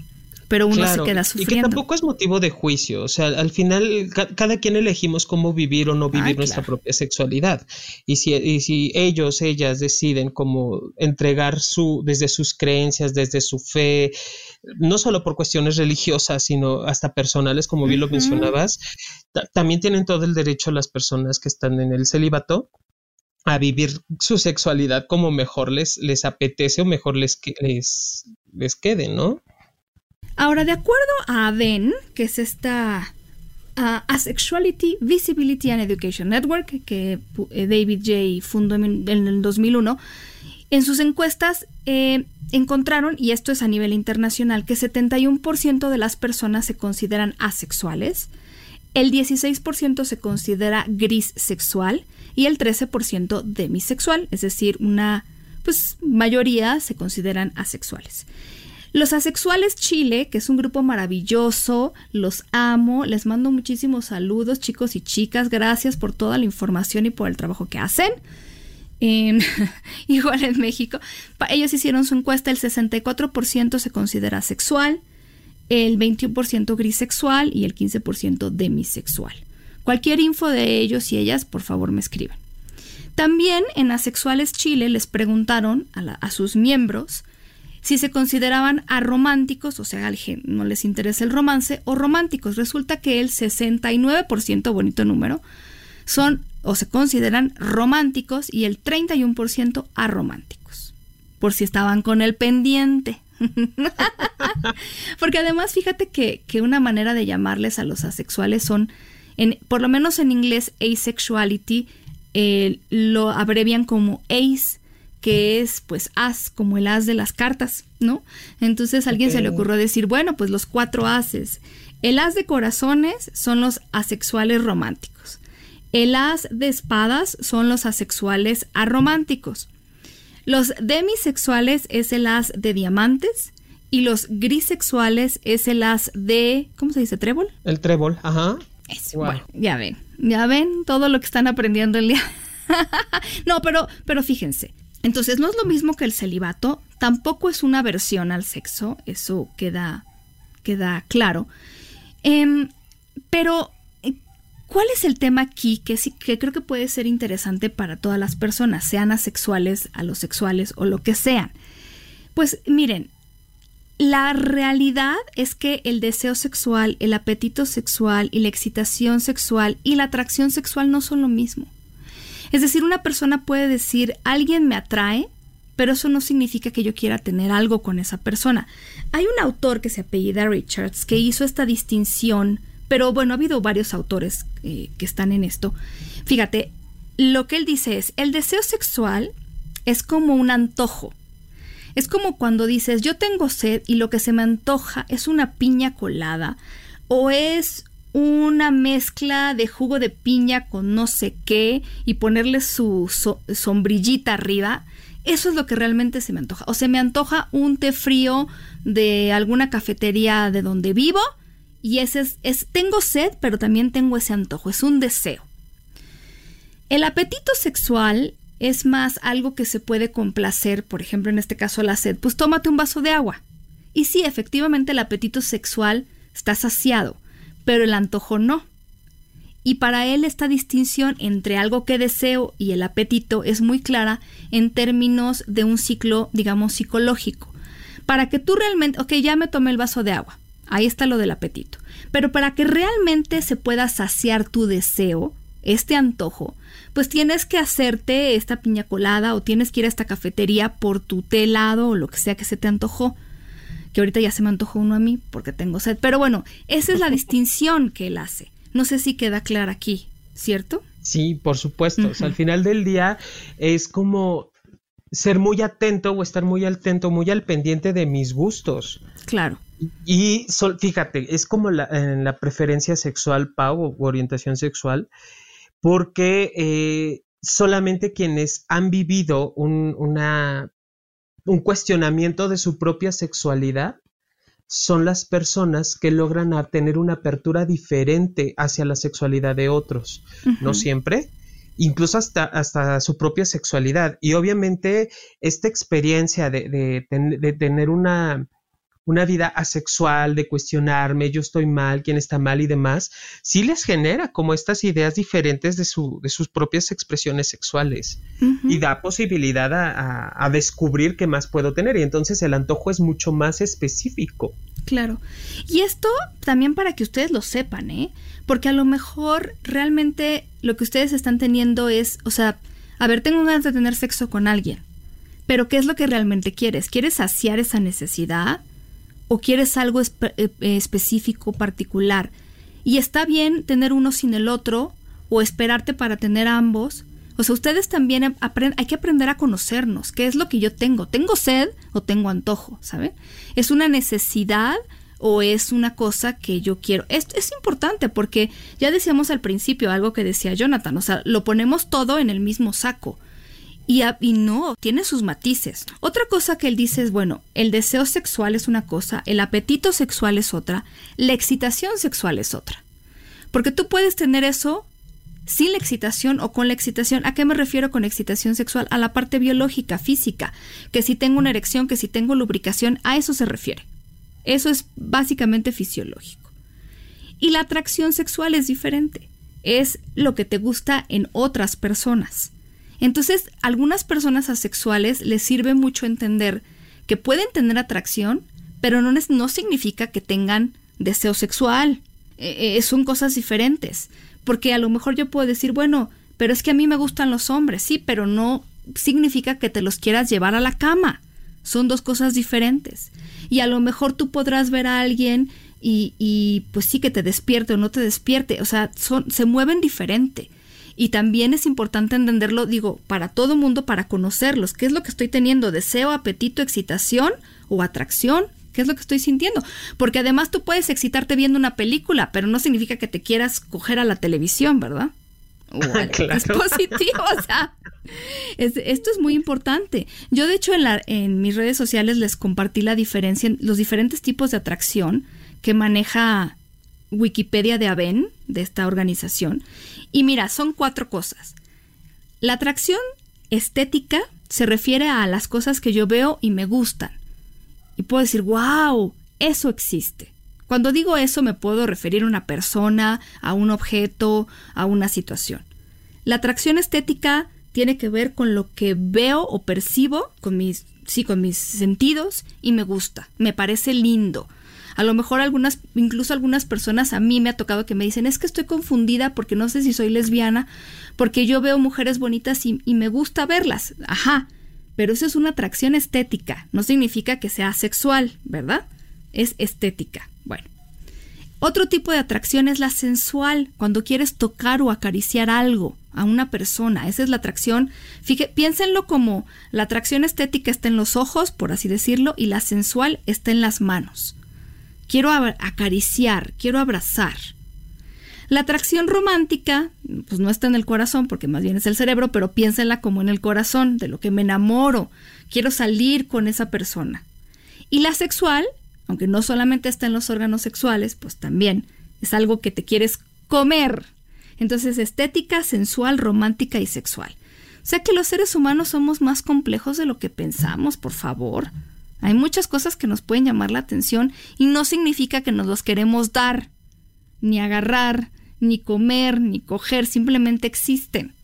pero uno se queda sufriendo. Y que tampoco es motivo de juicio, o sea, al final cada quien elegimos cómo vivir o no vivir nuestra propia sexualidad. Y si, y si ellos, ellas deciden cómo entregar su, desde sus creencias, desde su fe, no solo por cuestiones religiosas, sino hasta personales, como bien lo mencionabas, también tienen todo el derecho las personas que están en el celibato a vivir su sexualidad como mejor les, les apetece o mejor les, les, les quede, ¿no? Ahora, de acuerdo a ADEN, que es esta Asexuality, Visibility and Education Network, que eh, David J. fundó en, el 2001, en sus encuestas eh, encontraron, y esto es a nivel internacional, que 71% de las personas se consideran asexuales, el 16% se considera gris sexual y el 13% demisexual, es decir, una pues mayoría se consideran asexuales. Los Asexuales Chile, que es un grupo maravilloso, los amo, les mando muchísimos saludos chicos y chicas, gracias por toda la información y por el trabajo que hacen. igual en México, ellos hicieron su encuesta, el 64% se considera sexual, el 21% grisexual y el 15% demisexual. Cualquier info de ellos y ellas, por favor me escriban. También en Asexuales Chile les preguntaron a, sus miembros si se consideraban arománticos, o sea, no les interesa el romance, o románticos. Resulta que el 69%, bonito número, son o se consideran románticos y el 31% arománticos. Por si estaban con el pendiente. Porque además, fíjate que, una manera de llamarles a los asexuales son, en, por lo menos en inglés, asexuality, eh, lo abrevian como ace que es pues as, como el as de las cartas, ¿no? Entonces a alguien se le ocurrió decir, bueno, pues los cuatro ases. El as de corazones son los asexuales románticos. El as de espadas son los asexuales arománticos. Los demisexuales es el as de diamantes y los grisexuales es el as de, ¿cómo se dice? ¿Trébol? El trébol, ajá. Bueno, ya ven, ya ven todo lo que están aprendiendo el día. no, pero, pero fíjense, entonces no es lo mismo que el celibato, tampoco es una aversión al sexo, eso queda, queda claro. Em, pero, ¿cuál es el tema aquí que, sí, que creo que puede ser interesante para todas las personas, sean asexuales, alosexuales o lo que sean? Pues miren, la realidad es que el deseo sexual, el apetito sexual y la excitación sexual y la atracción sexual no son lo mismo. Es decir, una persona puede decir, alguien me atrae, pero eso no significa que yo quiera tener algo con esa persona. Hay un autor que se apellida Richards que hizo esta distinción, pero bueno, ha habido varios autores eh, que están en esto. Fíjate, lo que él dice es, el deseo sexual es como un antojo. Es como cuando dices, yo tengo sed y lo que se me antoja es una piña colada o es una mezcla de jugo de piña con no sé qué y ponerle su sombrillita arriba, eso es lo que realmente se me antoja. O se me antoja un té frío de alguna cafetería de donde vivo y ese es, es tengo sed, pero también tengo ese antojo, es un deseo. El apetito sexual es más algo que se puede complacer, por ejemplo, en este caso la sed, pues tómate un vaso de agua. Y sí, efectivamente el apetito sexual está saciado, pero el antojo no. Y para él esta distinción entre algo que deseo y el apetito es muy clara en términos de un ciclo, digamos, psicológico. Para que tú realmente, ok, ya me tomé el vaso de agua, ahí está lo del apetito, pero para que realmente se pueda saciar tu deseo, este antojo, pues tienes que hacerte esta piña colada o tienes que ir a esta cafetería por tu té helado o lo que sea que se te antojó que ahorita ya se me antojó uno a mí porque tengo sed. Pero bueno, esa es la distinción que él hace. No sé si queda clara aquí, ¿cierto? Sí, por supuesto. al final del día es como ser muy atento o estar muy atento, muy al pendiente de mis gustos. Claro. Y fíjate, es como la, en la preferencia sexual, Pau, o orientación sexual, porque eh, solamente quienes han vivido una un cuestionamiento de su propia sexualidad son las personas que logran tener una apertura diferente hacia la sexualidad de otros. No siempre, incluso hasta, hasta su propia sexualidad. Y obviamente esta experiencia de, de tener una, una vida asexual, de cuestionarme, yo estoy mal, quién está mal y demás, sí les genera como estas ideas diferentes de, su, de sus propias expresiones sexuales y da posibilidad a, descubrir qué más puedo tener y entonces el antojo es mucho más específico. Claro. Y esto también para que ustedes lo sepan, ¿eh? Porque a lo mejor realmente lo que ustedes están teniendo es, o sea, a ver, tengo ganas de tener sexo con alguien, pero ¿qué es lo que realmente quieres? ¿Quieres saciar esa necesidad? o quieres algo eh, eh, específico, particular. Y está bien tener uno sin el otro o esperarte para tener ambos. O sea, ustedes también hay que aprender a conocernos. ¿Qué es lo que yo tengo? ¿Tengo sed o tengo antojo? ¿Saben? ¿Es una necesidad o es una cosa que yo quiero? Esto es importante porque ya decíamos al principio algo que decía Jonathan. O sea, lo ponemos todo en el mismo saco. Y, no, tiene sus matices. Otra cosa que él dice es, bueno, el deseo sexual es una cosa, el apetito sexual es otra, la excitación sexual es otra. Porque tú puedes tener eso sin la excitación o con la excitación. ¿A qué me refiero con excitación sexual? A la parte biológica, física, que si tengo una erección, que si tengo lubricación, a eso se refiere. Eso es básicamente fisiológico. Y la atracción sexual es diferente. Es lo que te gusta en otras personas. Entonces, a algunas personas asexuales les sirve mucho entender que pueden tener atracción, pero no, significa que tengan deseo sexual. Eh, eh, son cosas diferentes. Porque a lo mejor yo puedo decir, bueno, pero es que a mí me gustan los hombres, sí, pero no significa que te los quieras llevar a la cama. Son dos cosas diferentes. Y a lo mejor tú podrás ver a alguien y, y pues sí que te despierte o no te despierte. O sea, son, se mueven diferente. Y también es importante entenderlo, digo, para todo mundo, para conocerlos. ¿Qué es lo que estoy teniendo? ¿Deseo, apetito, excitación o atracción? ¿Qué es lo que estoy sintiendo? Porque además tú puedes excitarte viendo una película, pero no significa que te quieras coger a la televisión, ¿verdad? O al dispositivo, o sea, esto es muy importante. Yo de hecho en, la, en mis redes sociales les compartí la diferencia, en los diferentes tipos de atracción que maneja Wikipedia de Aven, de esta organización. Y mira, son cuatro cosas. La atracción estética se refiere a las cosas que yo veo y me gustan. Y puedo decir, wow, eso existe. Cuando digo eso me puedo referir a una persona, a un objeto, a una situación. La atracción estética tiene que ver con lo que veo o percibo con mis, sí, con mis sentidos y me gusta, me parece lindo, a lo mejor algunas, incluso algunas personas a mí me ha tocado que me dicen, es que estoy confundida porque no sé si soy lesbiana, porque yo veo mujeres bonitas y, me gusta verlas. Ajá, pero eso es una atracción estética, no significa que sea sexual, ¿verdad? Es estética. Bueno. Otro tipo de atracción es la sensual, cuando quieres tocar o acariciar algo a una persona. Esa es la atracción. Piénsenlo como la atracción estética está en los ojos, por así decirlo, y la sensual está en las manos quiero acariciar, quiero abrazar. La atracción romántica, pues no está en el corazón, porque más bien es el cerebro, pero piénsenla como en el corazón, de lo que me enamoro, quiero salir con esa persona. Y la sexual, aunque no solamente está en los órganos sexuales, pues también es algo que te quieres comer. Entonces, estética, sensual, romántica y sexual. O sea que los seres humanos somos más complejos de lo que pensamos, por favor. Hay muchas cosas que nos pueden llamar la atención y no significa que nos los queremos dar, ni agarrar, ni comer, ni coger, simplemente existen.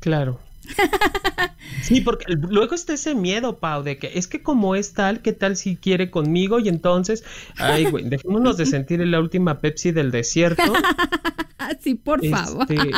Claro. Sí, porque luego está ese miedo, Pau, de que es que como es tal, ¿qué tal si quiere conmigo? Y entonces, ay, güey, dejémonos de sentir la última Pepsi del desierto. Sí, por favor. Este,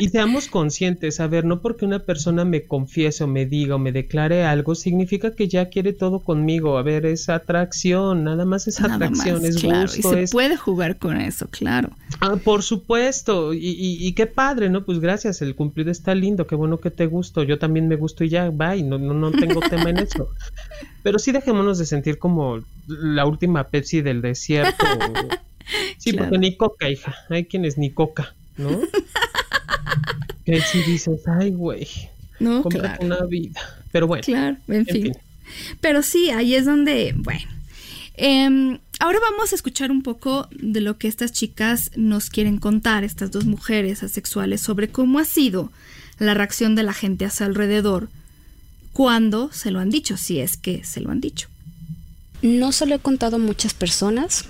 y seamos conscientes, a ver, no porque una persona me confiese o me diga o me declare algo, significa que ya quiere todo conmigo. A ver, es atracción, nada más es atracción, es gusto. Y se puede jugar con eso, claro. Ah, por supuesto, y, y, qué padre, ¿no? Pues gracias, el cumplido está lindo, qué bueno que te gusto, yo también me gusto y ya, bye, no, no, no tengo tema en eso. Pero sí dejémonos de sentir como la última Pepsi del desierto. Sí, porque ni coca, hija, hay quienes ni coca, ¿no? que si dices, ay, güey, no, claro. una vida. Pero bueno. Claro, en, fin. Pero sí, ahí es donde, bueno. Em, ahora vamos a escuchar un poco de lo que estas chicas nos quieren contar, estas dos mujeres asexuales, sobre cómo ha sido la reacción de la gente a su alrededor cuando se lo han dicho, si es que se lo han dicho. No se lo he contado a muchas personas,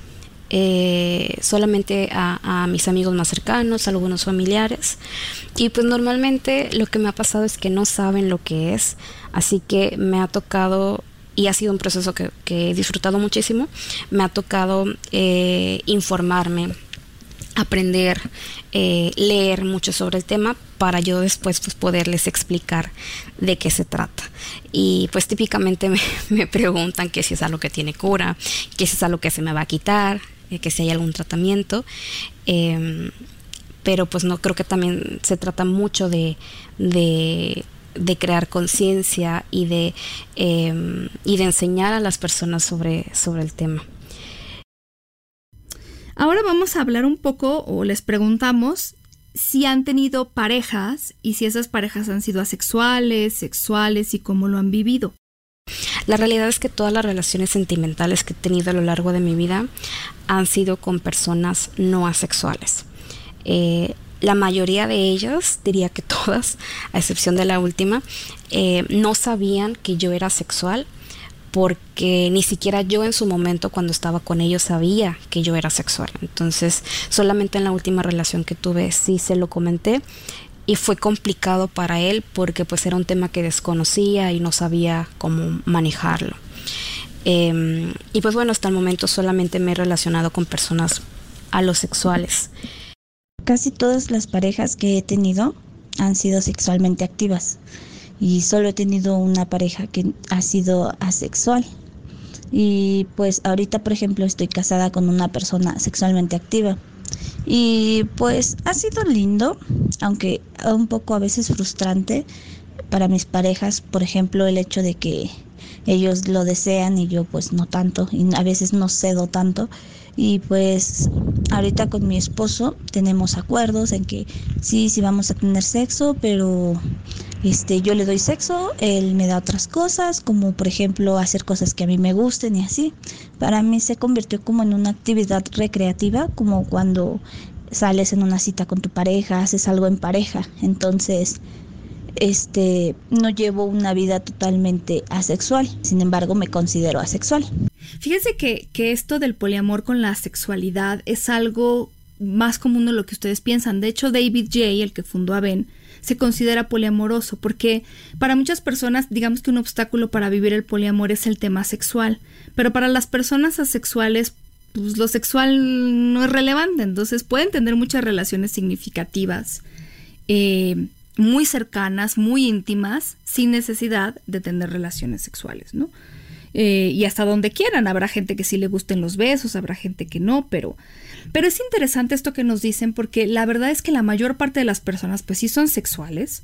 eh, solamente a, mis amigos más cercanos, a algunos familiares. Y pues normalmente lo que me ha pasado es que no saben lo que es, así que me ha tocado, y ha sido un proceso que, he disfrutado muchísimo, me ha tocado eh, informarme, aprender, eh, leer mucho sobre el tema para yo después pues, poderles explicar de qué se trata. Y pues típicamente me, me preguntan que si es algo que tiene cura, que si es algo que se me va a quitar, eh, que si hay algún tratamiento. Em, pero pues no creo que también se trata mucho de, de, crear conciencia y, de em, y de enseñar a las personas sobre, sobre el tema. Ahora vamos a hablar un poco o les preguntamos si han tenido parejas y si esas parejas han sido asexuales, sexuales y cómo lo han vivido. La realidad es que todas las relaciones sentimentales que he tenido a lo largo de mi vida han sido con personas no asexuales. Eh, la mayoría de ellas, diría que todas, a excepción de la última, eh, no sabían que yo era sexual porque ni siquiera yo en su momento cuando estaba con ellos sabía que yo era sexual. Entonces, solamente en la última relación que tuve sí se lo comenté y fue complicado para él porque pues era un tema que desconocía y no sabía cómo manejarlo. Em, y pues bueno, hasta el momento solamente me he relacionado con personas alosexuales. Casi todas las parejas que he tenido han sido sexualmente activas y solo he tenido una pareja que ha sido asexual. Y pues ahorita, por ejemplo, estoy casada con una persona sexualmente activa. Y pues ha sido lindo, aunque un poco a veces frustrante para mis parejas, por ejemplo, el hecho de que ellos lo desean y yo pues no tanto, y a veces no cedo tanto. Y pues ahorita con mi esposo tenemos acuerdos en que sí, sí vamos a tener sexo, pero este yo le doy sexo, él me da otras cosas, como por ejemplo hacer cosas que a mí me gusten y así. Para mí se convirtió como en una actividad recreativa, como cuando sales en una cita con tu pareja, haces algo en pareja. Entonces, este, no llevo una vida totalmente asexual, sin embargo me considero asexual. Fíjense que, que esto del poliamor con la sexualidad es algo más común de lo que ustedes piensan. De hecho, David J., el que fundó Aven, se considera poliamoroso, porque para muchas personas, digamos que un obstáculo para vivir el poliamor es el tema sexual, pero para las personas asexuales, pues lo sexual no es relevante, entonces pueden tener muchas relaciones significativas. Eh, muy cercanas, muy íntimas, sin necesidad de tener relaciones sexuales, ¿no? Eh, y hasta donde quieran. Habrá gente que sí le gusten los besos, habrá gente que no, pero, pero es interesante esto que nos dicen porque la verdad es que la mayor parte de las personas pues sí son sexuales.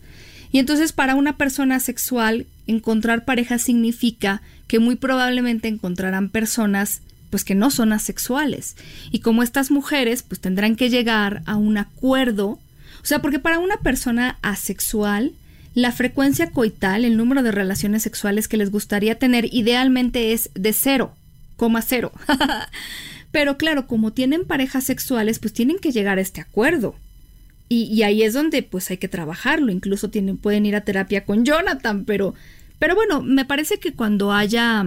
Y entonces para una persona sexual encontrar pareja significa que muy probablemente encontrarán personas pues que no son asexuales. Y como estas mujeres pues tendrán que llegar a un acuerdo o sea, porque para una persona asexual, la frecuencia coital, el número de relaciones sexuales que les gustaría tener idealmente es de 0,0. Pero claro, como tienen parejas sexuales, pues tienen que llegar a este acuerdo. Y, ahí es donde pues hay que trabajarlo. Incluso pueden ir a terapia con Jonathan, pero, pero bueno, me parece que cuando haya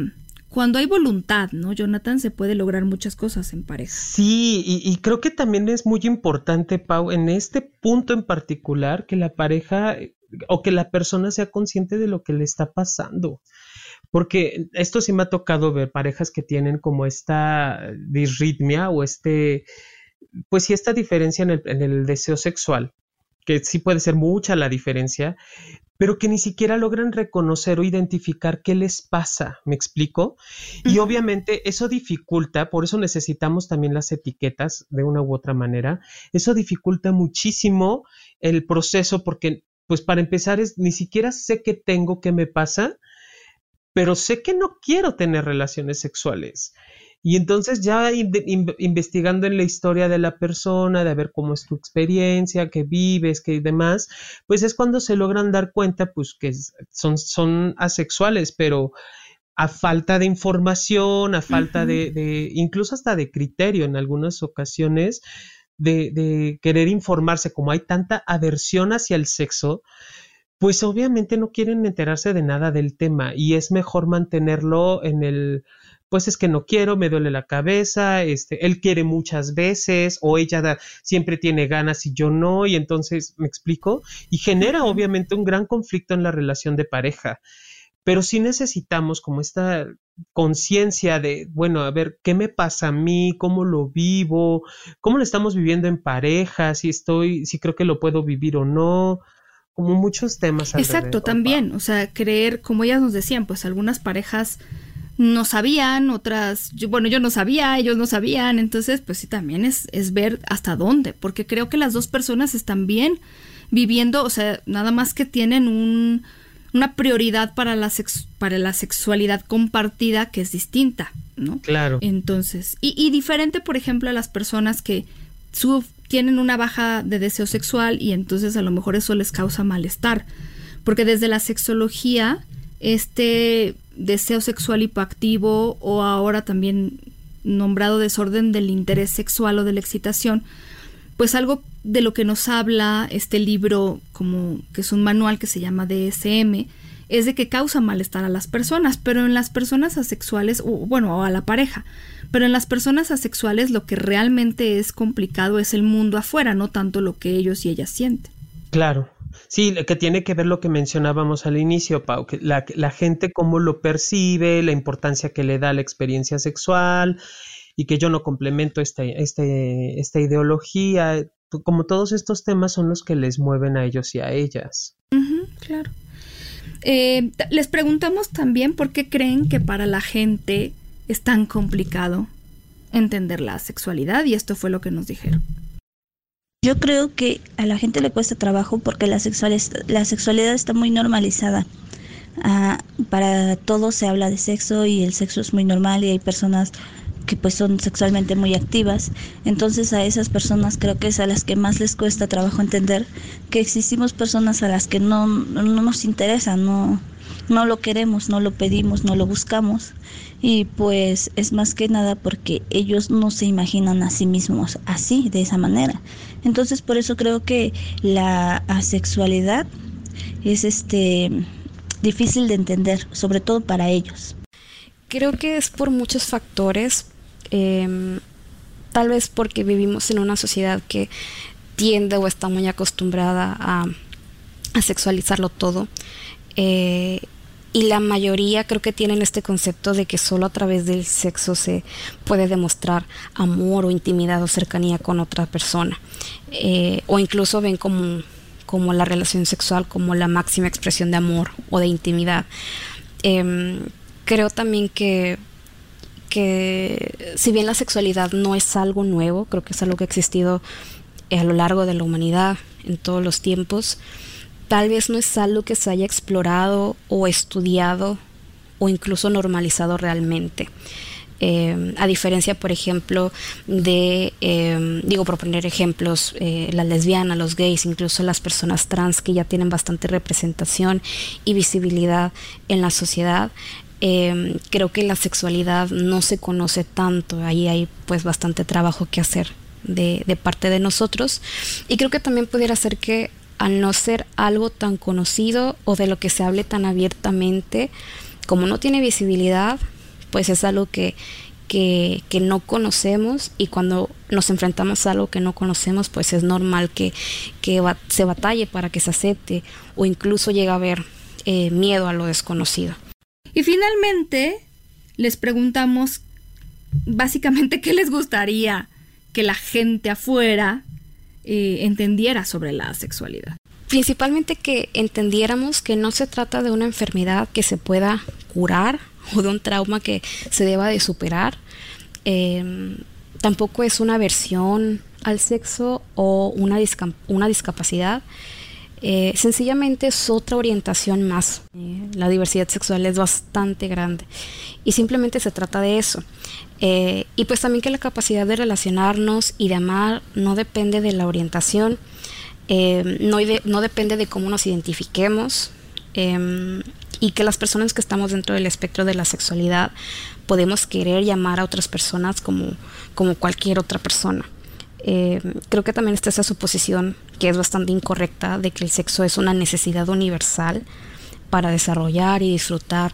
cuando hay voluntad, ¿no? Jonathan, se puede lograr muchas cosas en pareja. Sí, y, creo que también es muy importante, Pau, en este punto en particular, que la pareja o que la persona sea consciente de lo que le está pasando. Porque esto sí me ha tocado ver parejas que tienen como esta disritmia o este, pues sí, esta diferencia en el deseo sexual, que sí puede ser mucha la diferencia, pero que ni siquiera logran reconocer o identificar qué les pasa, ¿me explico? Y obviamente eso dificulta, por eso necesitamos también las etiquetas de una u otra manera, eso dificulta muchísimo el proceso porque, pues para empezar, es ni siquiera sé qué tengo, qué me pasa, pero sé que no quiero tener relaciones sexuales. Y entonces ya investigando en la historia de la persona, de ver cómo es tu experiencia, qué vives, qué demás, pues es cuando se logran dar cuenta, pues que son, son asexuales, pero a falta de información, a falta de, de, incluso hasta de criterio en algunas ocasiones, de, de, querer informarse, como hay tanta aversión hacia el sexo, pues obviamente no quieren enterarse de nada del tema y es mejor mantenerlo en el, pues es que no quiero, me duele la cabeza, este, él quiere muchas veces o ella siempre tiene ganas y yo no, y entonces me explico, y genera obviamente un gran conflicto en la relación de pareja. Pero sí necesitamos como esta conciencia de, bueno, a ver, ¿qué me pasa a mí? ¿Cómo lo vivo? ¿Cómo lo estamos viviendo en pareja? Si estoy, si creo que lo puedo vivir o no como muchos temas. Exacto, también, o sea, creer, como ellas nos decían, pues algunas parejas no sabían, otras, bueno, yo no sabía, ellos no sabían, entonces, pues sí, también es, es ver hasta dónde, porque creo que las dos personas están bien viviendo, o sea, nada más que tienen un, una prioridad para la, para la sexualidad compartida que es distinta, ¿no? Claro. Entonces, y, y diferente, por ejemplo, a las personas que su, tienen una baja de deseo sexual y entonces a lo mejor eso les causa malestar. Porque desde la sexología, este deseo sexual hipoactivo o ahora también nombrado desorden del interés sexual o de la excitación, pues algo de lo que nos habla este libro, como que es un manual que se llama DSM, es de que causa malestar a las personas, pero en las personas asexuales, o bueno, a la pareja, pero en las personas asexuales lo que realmente es complicado es el mundo afuera, no tanto lo que ellos y ellas sienten. Claro. Sí, que tiene que ver lo que mencionábamos al inicio, Pau, que la, gente cómo lo percibe, la importancia que le da la experiencia sexual y que yo no complemento esta, este, esta ideología, como todos estos temas son los que les mueven a ellos y a ellas. claro. Eh, les preguntamos también por qué creen que para la gente es tan complicado entender la sexualidad y esto fue lo que nos dijeron. Yo creo que a la gente le cuesta trabajo porque la, la sexualidad está muy normalizada. Ah, para todos se habla de sexo y el sexo es muy normal y hay personas que pues son sexualmente muy activas. Entonces a esas personas creo que es a las que más les cuesta trabajo entender que existimos personas a las que no, no nos interesa, no, no lo queremos, no lo pedimos, no lo buscamos. Y pues es más que nada porque ellos no se imaginan a sí mismos así, de esa manera. Entonces por eso creo que la asexualidad es este difícil de entender, sobre todo para ellos. Creo que es por muchos factores, em, tal vez porque vivimos en una sociedad que tiende o está muy acostumbrada a, sexualizarlo todo. Eh, y la mayoría creo que tienen este concepto de que solo a través del sexo se puede demostrar amor o intimidad o cercanía con otra persona. Eh, o incluso ven como, como la relación sexual como la máxima expresión de amor o de intimidad. Em, creo también que, que si bien la sexualidad no es algo nuevo, creo que es algo que ha existido a lo largo de la humanidad en todos los tiempos, tal vez no es algo que se haya explorado o estudiado o incluso normalizado realmente. Em, a diferencia, por ejemplo, de, em, digo, por poner ejemplos, eh, las lesbianas, los gays, incluso las personas trans que ya tienen bastante representación y visibilidad en la sociedad, em, creo que la sexualidad no se conoce tanto, ahí hay pues bastante trabajo que hacer de, de parte de nosotros y creo que también pudiera ser que al no ser algo tan conocido o de lo que se hable tan abiertamente, como no tiene visibilidad, pues es algo que, que, no conocemos y cuando nos enfrentamos a algo que no conocemos, pues es normal que, se batalle para que se acepte o incluso llega a haber eh, miedo a lo desconocido. Y finalmente les preguntamos básicamente qué les gustaría que la gente afuera eh, entendiera sobre la sexualidad. Principalmente que entendiéramos que no se trata de una enfermedad que se pueda curar o de un trauma que se deba de superar. Em, tampoco es una aversión al sexo o una, una discapacidad. Eh, sencillamente es otra orientación más. Eh, la diversidad sexual es bastante grande y simplemente se trata de eso. Eh, y pues también que la capacidad de relacionarnos y de amar no depende de la orientación, no, no, depende de cómo nos identifiquemos em, y que las personas que estamos dentro del espectro de la sexualidad podemos querer llamar a otras personas como, como cualquier otra persona. Eh, creo que también está esa suposición que es bastante incorrecta de que el sexo es una necesidad universal para desarrollar y disfrutar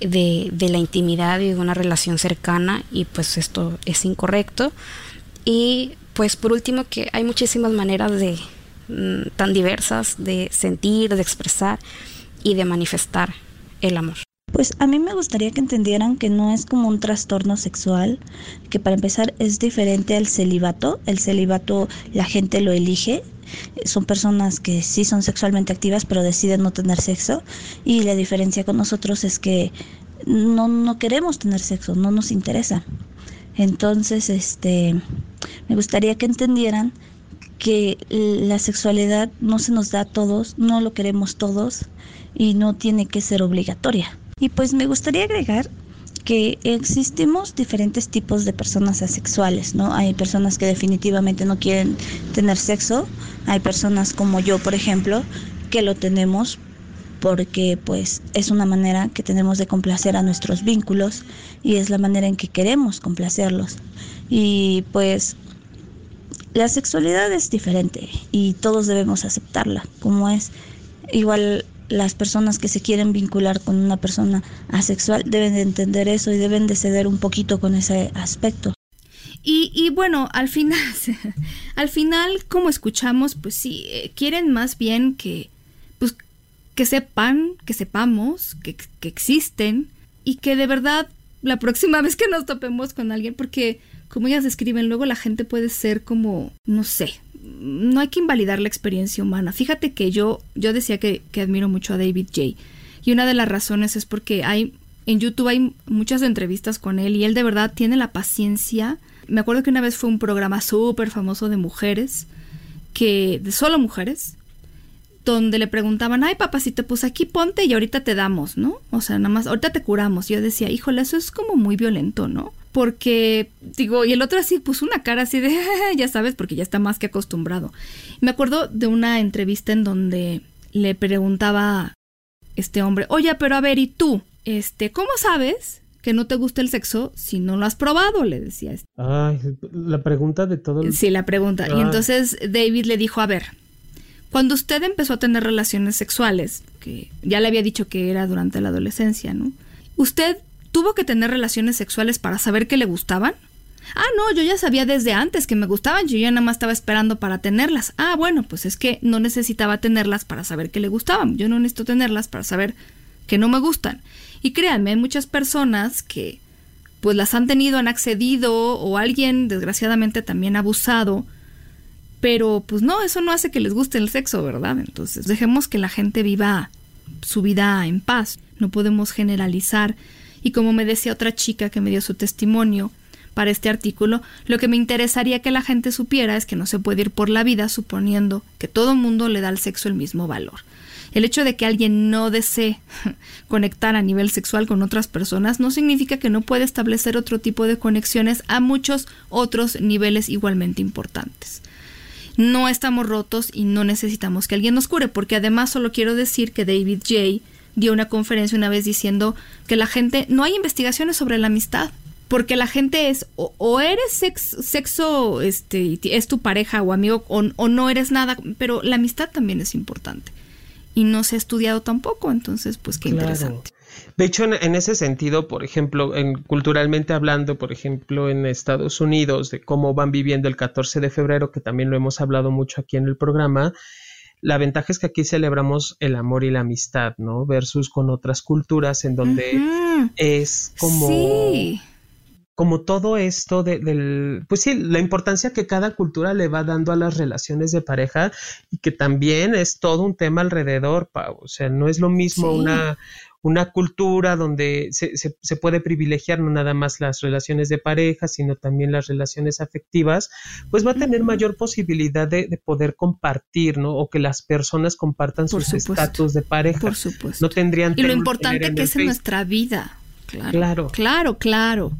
de, la intimidad y de una relación cercana y pues esto es incorrecto. Y pues por último que hay muchísimas maneras de mm, tan diversas de sentir, de expresar y de manifestar el amor. Pues a mí me gustaría que entendieran que no es como un trastorno sexual, que para empezar es diferente al celibato. El celibato la gente lo elige, son personas que sí son sexualmente activas pero deciden no tener sexo y la diferencia con nosotros es que no, no queremos tener sexo, no nos interesa. Entonces, este, me gustaría que entendieran que la sexualidad no se nos da a todos, no lo queremos todos y no tiene que ser obligatoria. Y pues me gustaría agregar que existimos diferentes tipos de personas asexuales, ¿no? Hay personas que definitivamente no quieren tener sexo, hay personas como yo, por ejemplo, que lo tenemos porque pues es una manera que tenemos de complacer a nuestros vínculos y es la manera en que queremos complacerlos. Y pues la sexualidad es diferente y todos debemos aceptarla como es. Igual las personas que se quieren vincular con una persona asexual deben de entender eso y deben de ceder un poquito con ese aspecto. Y, y bueno, al final, al final, como escuchamos, pues sí, eh, quieren más bien que, pues, que sepan, que sepamos, que, que existen y que de verdad la próxima vez que nos topemos con alguien, porque como ellas describen, luego la gente puede ser como, no sé, no hay que invalidar la experiencia humana. Fíjate que yo, yo decía que, admiro mucho a David J. Y una de las razones es porque hay, en YouTube hay muchas entrevistas con él y él de verdad tiene la paciencia. Me acuerdo que una vez fue un programa súper famoso de mujeres, que, de solo mujeres, donde le preguntaban, ay papacito, pues aquí ponte y ahorita te damos, ¿no? O sea, nada más, ahorita te curamos. Yo decía, híjole, eso es como muy violento, ¿no? Porque, digo, y el otro así puso una cara así de, ya sabes, porque ya está más que acostumbrado. Me acuerdo de una entrevista en donde le preguntaba este hombre, oye, pero a ver, ¿y tú? Este, ¿cómo sabes que no te gusta el sexo si no lo has probado? Le decía. Este. Ay, la pregunta de todo. El... Sí, la pregunta. Y entonces David le dijo, a ver, cuando usted empezó a tener relaciones sexuales, que ya le había dicho que era durante la adolescencia, ¿no? ¿Usted ¿Tuvo que tener relaciones sexuales para saber que le gustaban? Ah, no, yo ya sabía desde antes que me gustaban, yo ya nada más estaba esperando para tenerlas. Ah, bueno, pues es que no necesitaba tenerlas para saber que le gustaban, yo no necesito tenerlas para saber que no me gustan. Y créanme, hay muchas personas que pues las han tenido, han accedido o alguien desgraciadamente también ha abusado, pero pues no, eso no hace que les guste el sexo, ¿verdad? Entonces dejemos que la gente viva su vida en paz, no podemos generalizar y como me decía otra chica que me dio su testimonio para este artículo, lo que me interesaría que la gente supiera es que no se puede ir por la vida suponiendo que todo mundo le da al sexo el mismo valor. El hecho de que alguien no desee conectar a nivel sexual con otras personas no significa que no puede establecer otro tipo de conexiones a muchos otros niveles igualmente importantes. No estamos rotos y no necesitamos que alguien nos cure, porque además solo quiero decir que David J dio una conferencia una vez diciendo que la gente, no hay investigaciones sobre la amistad, porque la gente es o, eres sexo, este, es tu pareja o amigo o, no eres nada, pero la amistad también es importante y no se ha estudiado tampoco, entonces pues qué interesante. De hecho, en, ese sentido, por ejemplo, en, culturalmente hablando, por ejemplo, en Estados Unidos, de cómo van viviendo el 14 de febrero, que también lo hemos hablado mucho aquí en el programa, la ventaja es que aquí celebramos el amor y la amistad, ¿no? Versus con otras culturas en donde es como... Como todo esto de, del, pues sí, la importancia que cada cultura le va dando a las relaciones de pareja y que también es todo un tema alrededor, Pau. O sea, no es lo mismo una, una cultura donde se, se, puede privilegiar no nada más las relaciones de pareja, sino también las relaciones afectivas, pues va a tener mayor posibilidad de, poder compartir, ¿no? O que las personas compartan sus estatus de pareja. Por supuesto. No tendrían Y lo importante que es en nuestra vida. Claro. Claro, claro.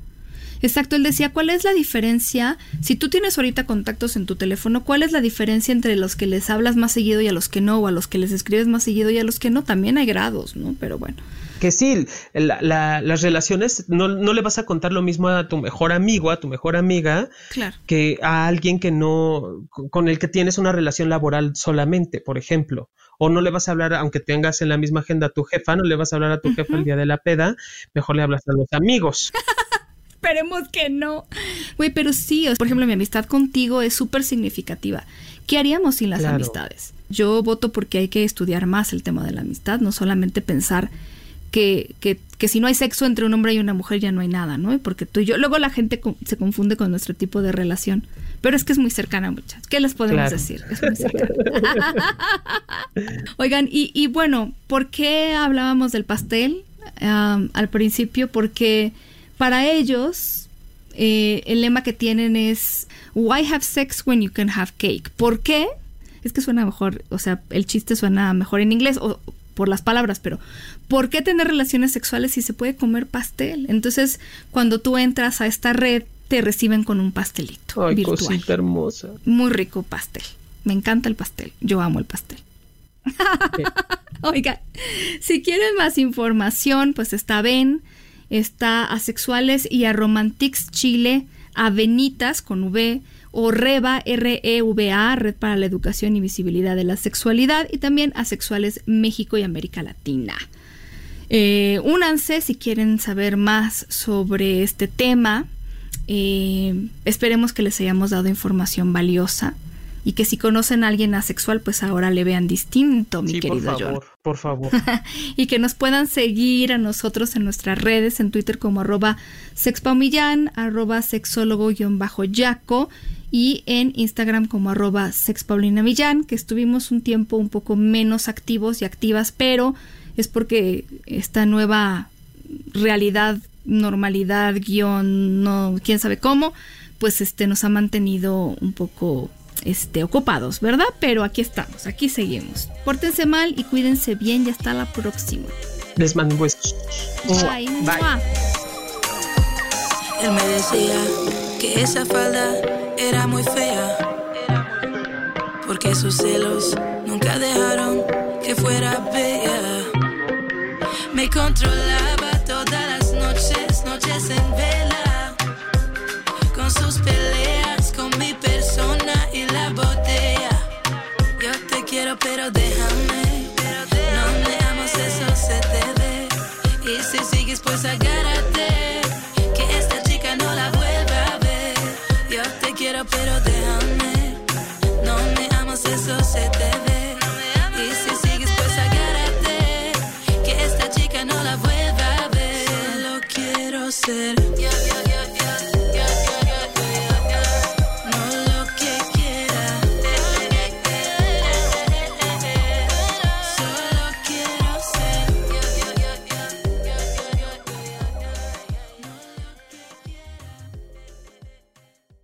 Exacto, él decía, ¿cuál es la diferencia? Si tú tienes ahorita contactos en tu teléfono, ¿cuál es la diferencia entre los que les hablas más seguido y a los que no? O a los que les escribes más seguido y a los que no. También hay grados, ¿no? Pero bueno. Que sí, las relaciones, no, no, le vas a contar lo mismo a tu mejor amigo, a tu mejor amiga, que a alguien que no, con el que tienes una relación laboral solamente, por ejemplo. O no le vas a hablar, aunque tengas en la misma agenda a tu jefa, no le vas a hablar a tu jefa el día de la peda, mejor le hablas a los amigos. Esperemos que no. Güey, pero sí, por ejemplo, mi amistad contigo es súper significativa. ¿Qué haríamos sin las amistades? Yo voto porque hay que estudiar más el tema de la amistad, no solamente pensar que, que, que, si no hay sexo entre un hombre y una mujer ya no hay nada, ¿no? Porque tú y yo, luego la gente se confunde con nuestro tipo de relación, pero es que es muy cercana, muchachos. ¿Qué les podemos decir? Es muy cercana. Oigan, y, y, bueno, ¿por qué hablábamos del pastel al principio? Porque para ellos, eh, el lema que tienen es Why have sex when you can have cake? ¿Por qué? Es que suena mejor, o sea, el chiste suena mejor en inglés o por las palabras, pero ¿por qué tener relaciones sexuales si se puede comer pastel? Entonces, cuando tú entras a esta red, te reciben con un pastelito. Ay, cosita hermosa. Muy rico pastel. Me encanta el pastel. Yo amo el pastel. Oiga, si quieren más información, pues está Ben está Asexuales y a Romantics Chile, Avenitas con V, o REVA, R-E-V-A, Red para la Educación y Visibilidad de la Sexualidad, y también Asexuales México y América Latina. Eh, únanse si quieren saber más sobre este tema. Eh, esperemos que les hayamos dado información valiosa y que si conocen a alguien asexual, pues ahora le vean distinto, mi querido por favor, Por favor. y que nos puedan seguir a nosotros en nuestras redes, en Twitter como arroba sexpaumillán, arroba sexólogo-yaco y en Instagram como arroba sexpaulinamillán, que estuvimos un tiempo un poco menos activos y activas, pero es porque esta nueva realidad, normalidad, guion, no, quién sabe cómo, pues este nos ha mantenido un poco este, ocupados, ¿verdad? Pero aquí estamos, aquí seguimos. Pórtense mal y cuídense bien y hasta la próxima. Les mando un beso. Bye. Bye. Él me decía que esa falda era muy fea. Porque sus celos nunca dejaron que fuera bella. Me controlaba todas las noches, noches en vela. Con sus peleas, Pues agárrate, que esta chica no la vuelva a ver. Yo te quiero, pero déjame. No me amas, eso se te ve. Y si sigues, pues agárrate, que esta chica no la vuelva a ver. Solo quiero ser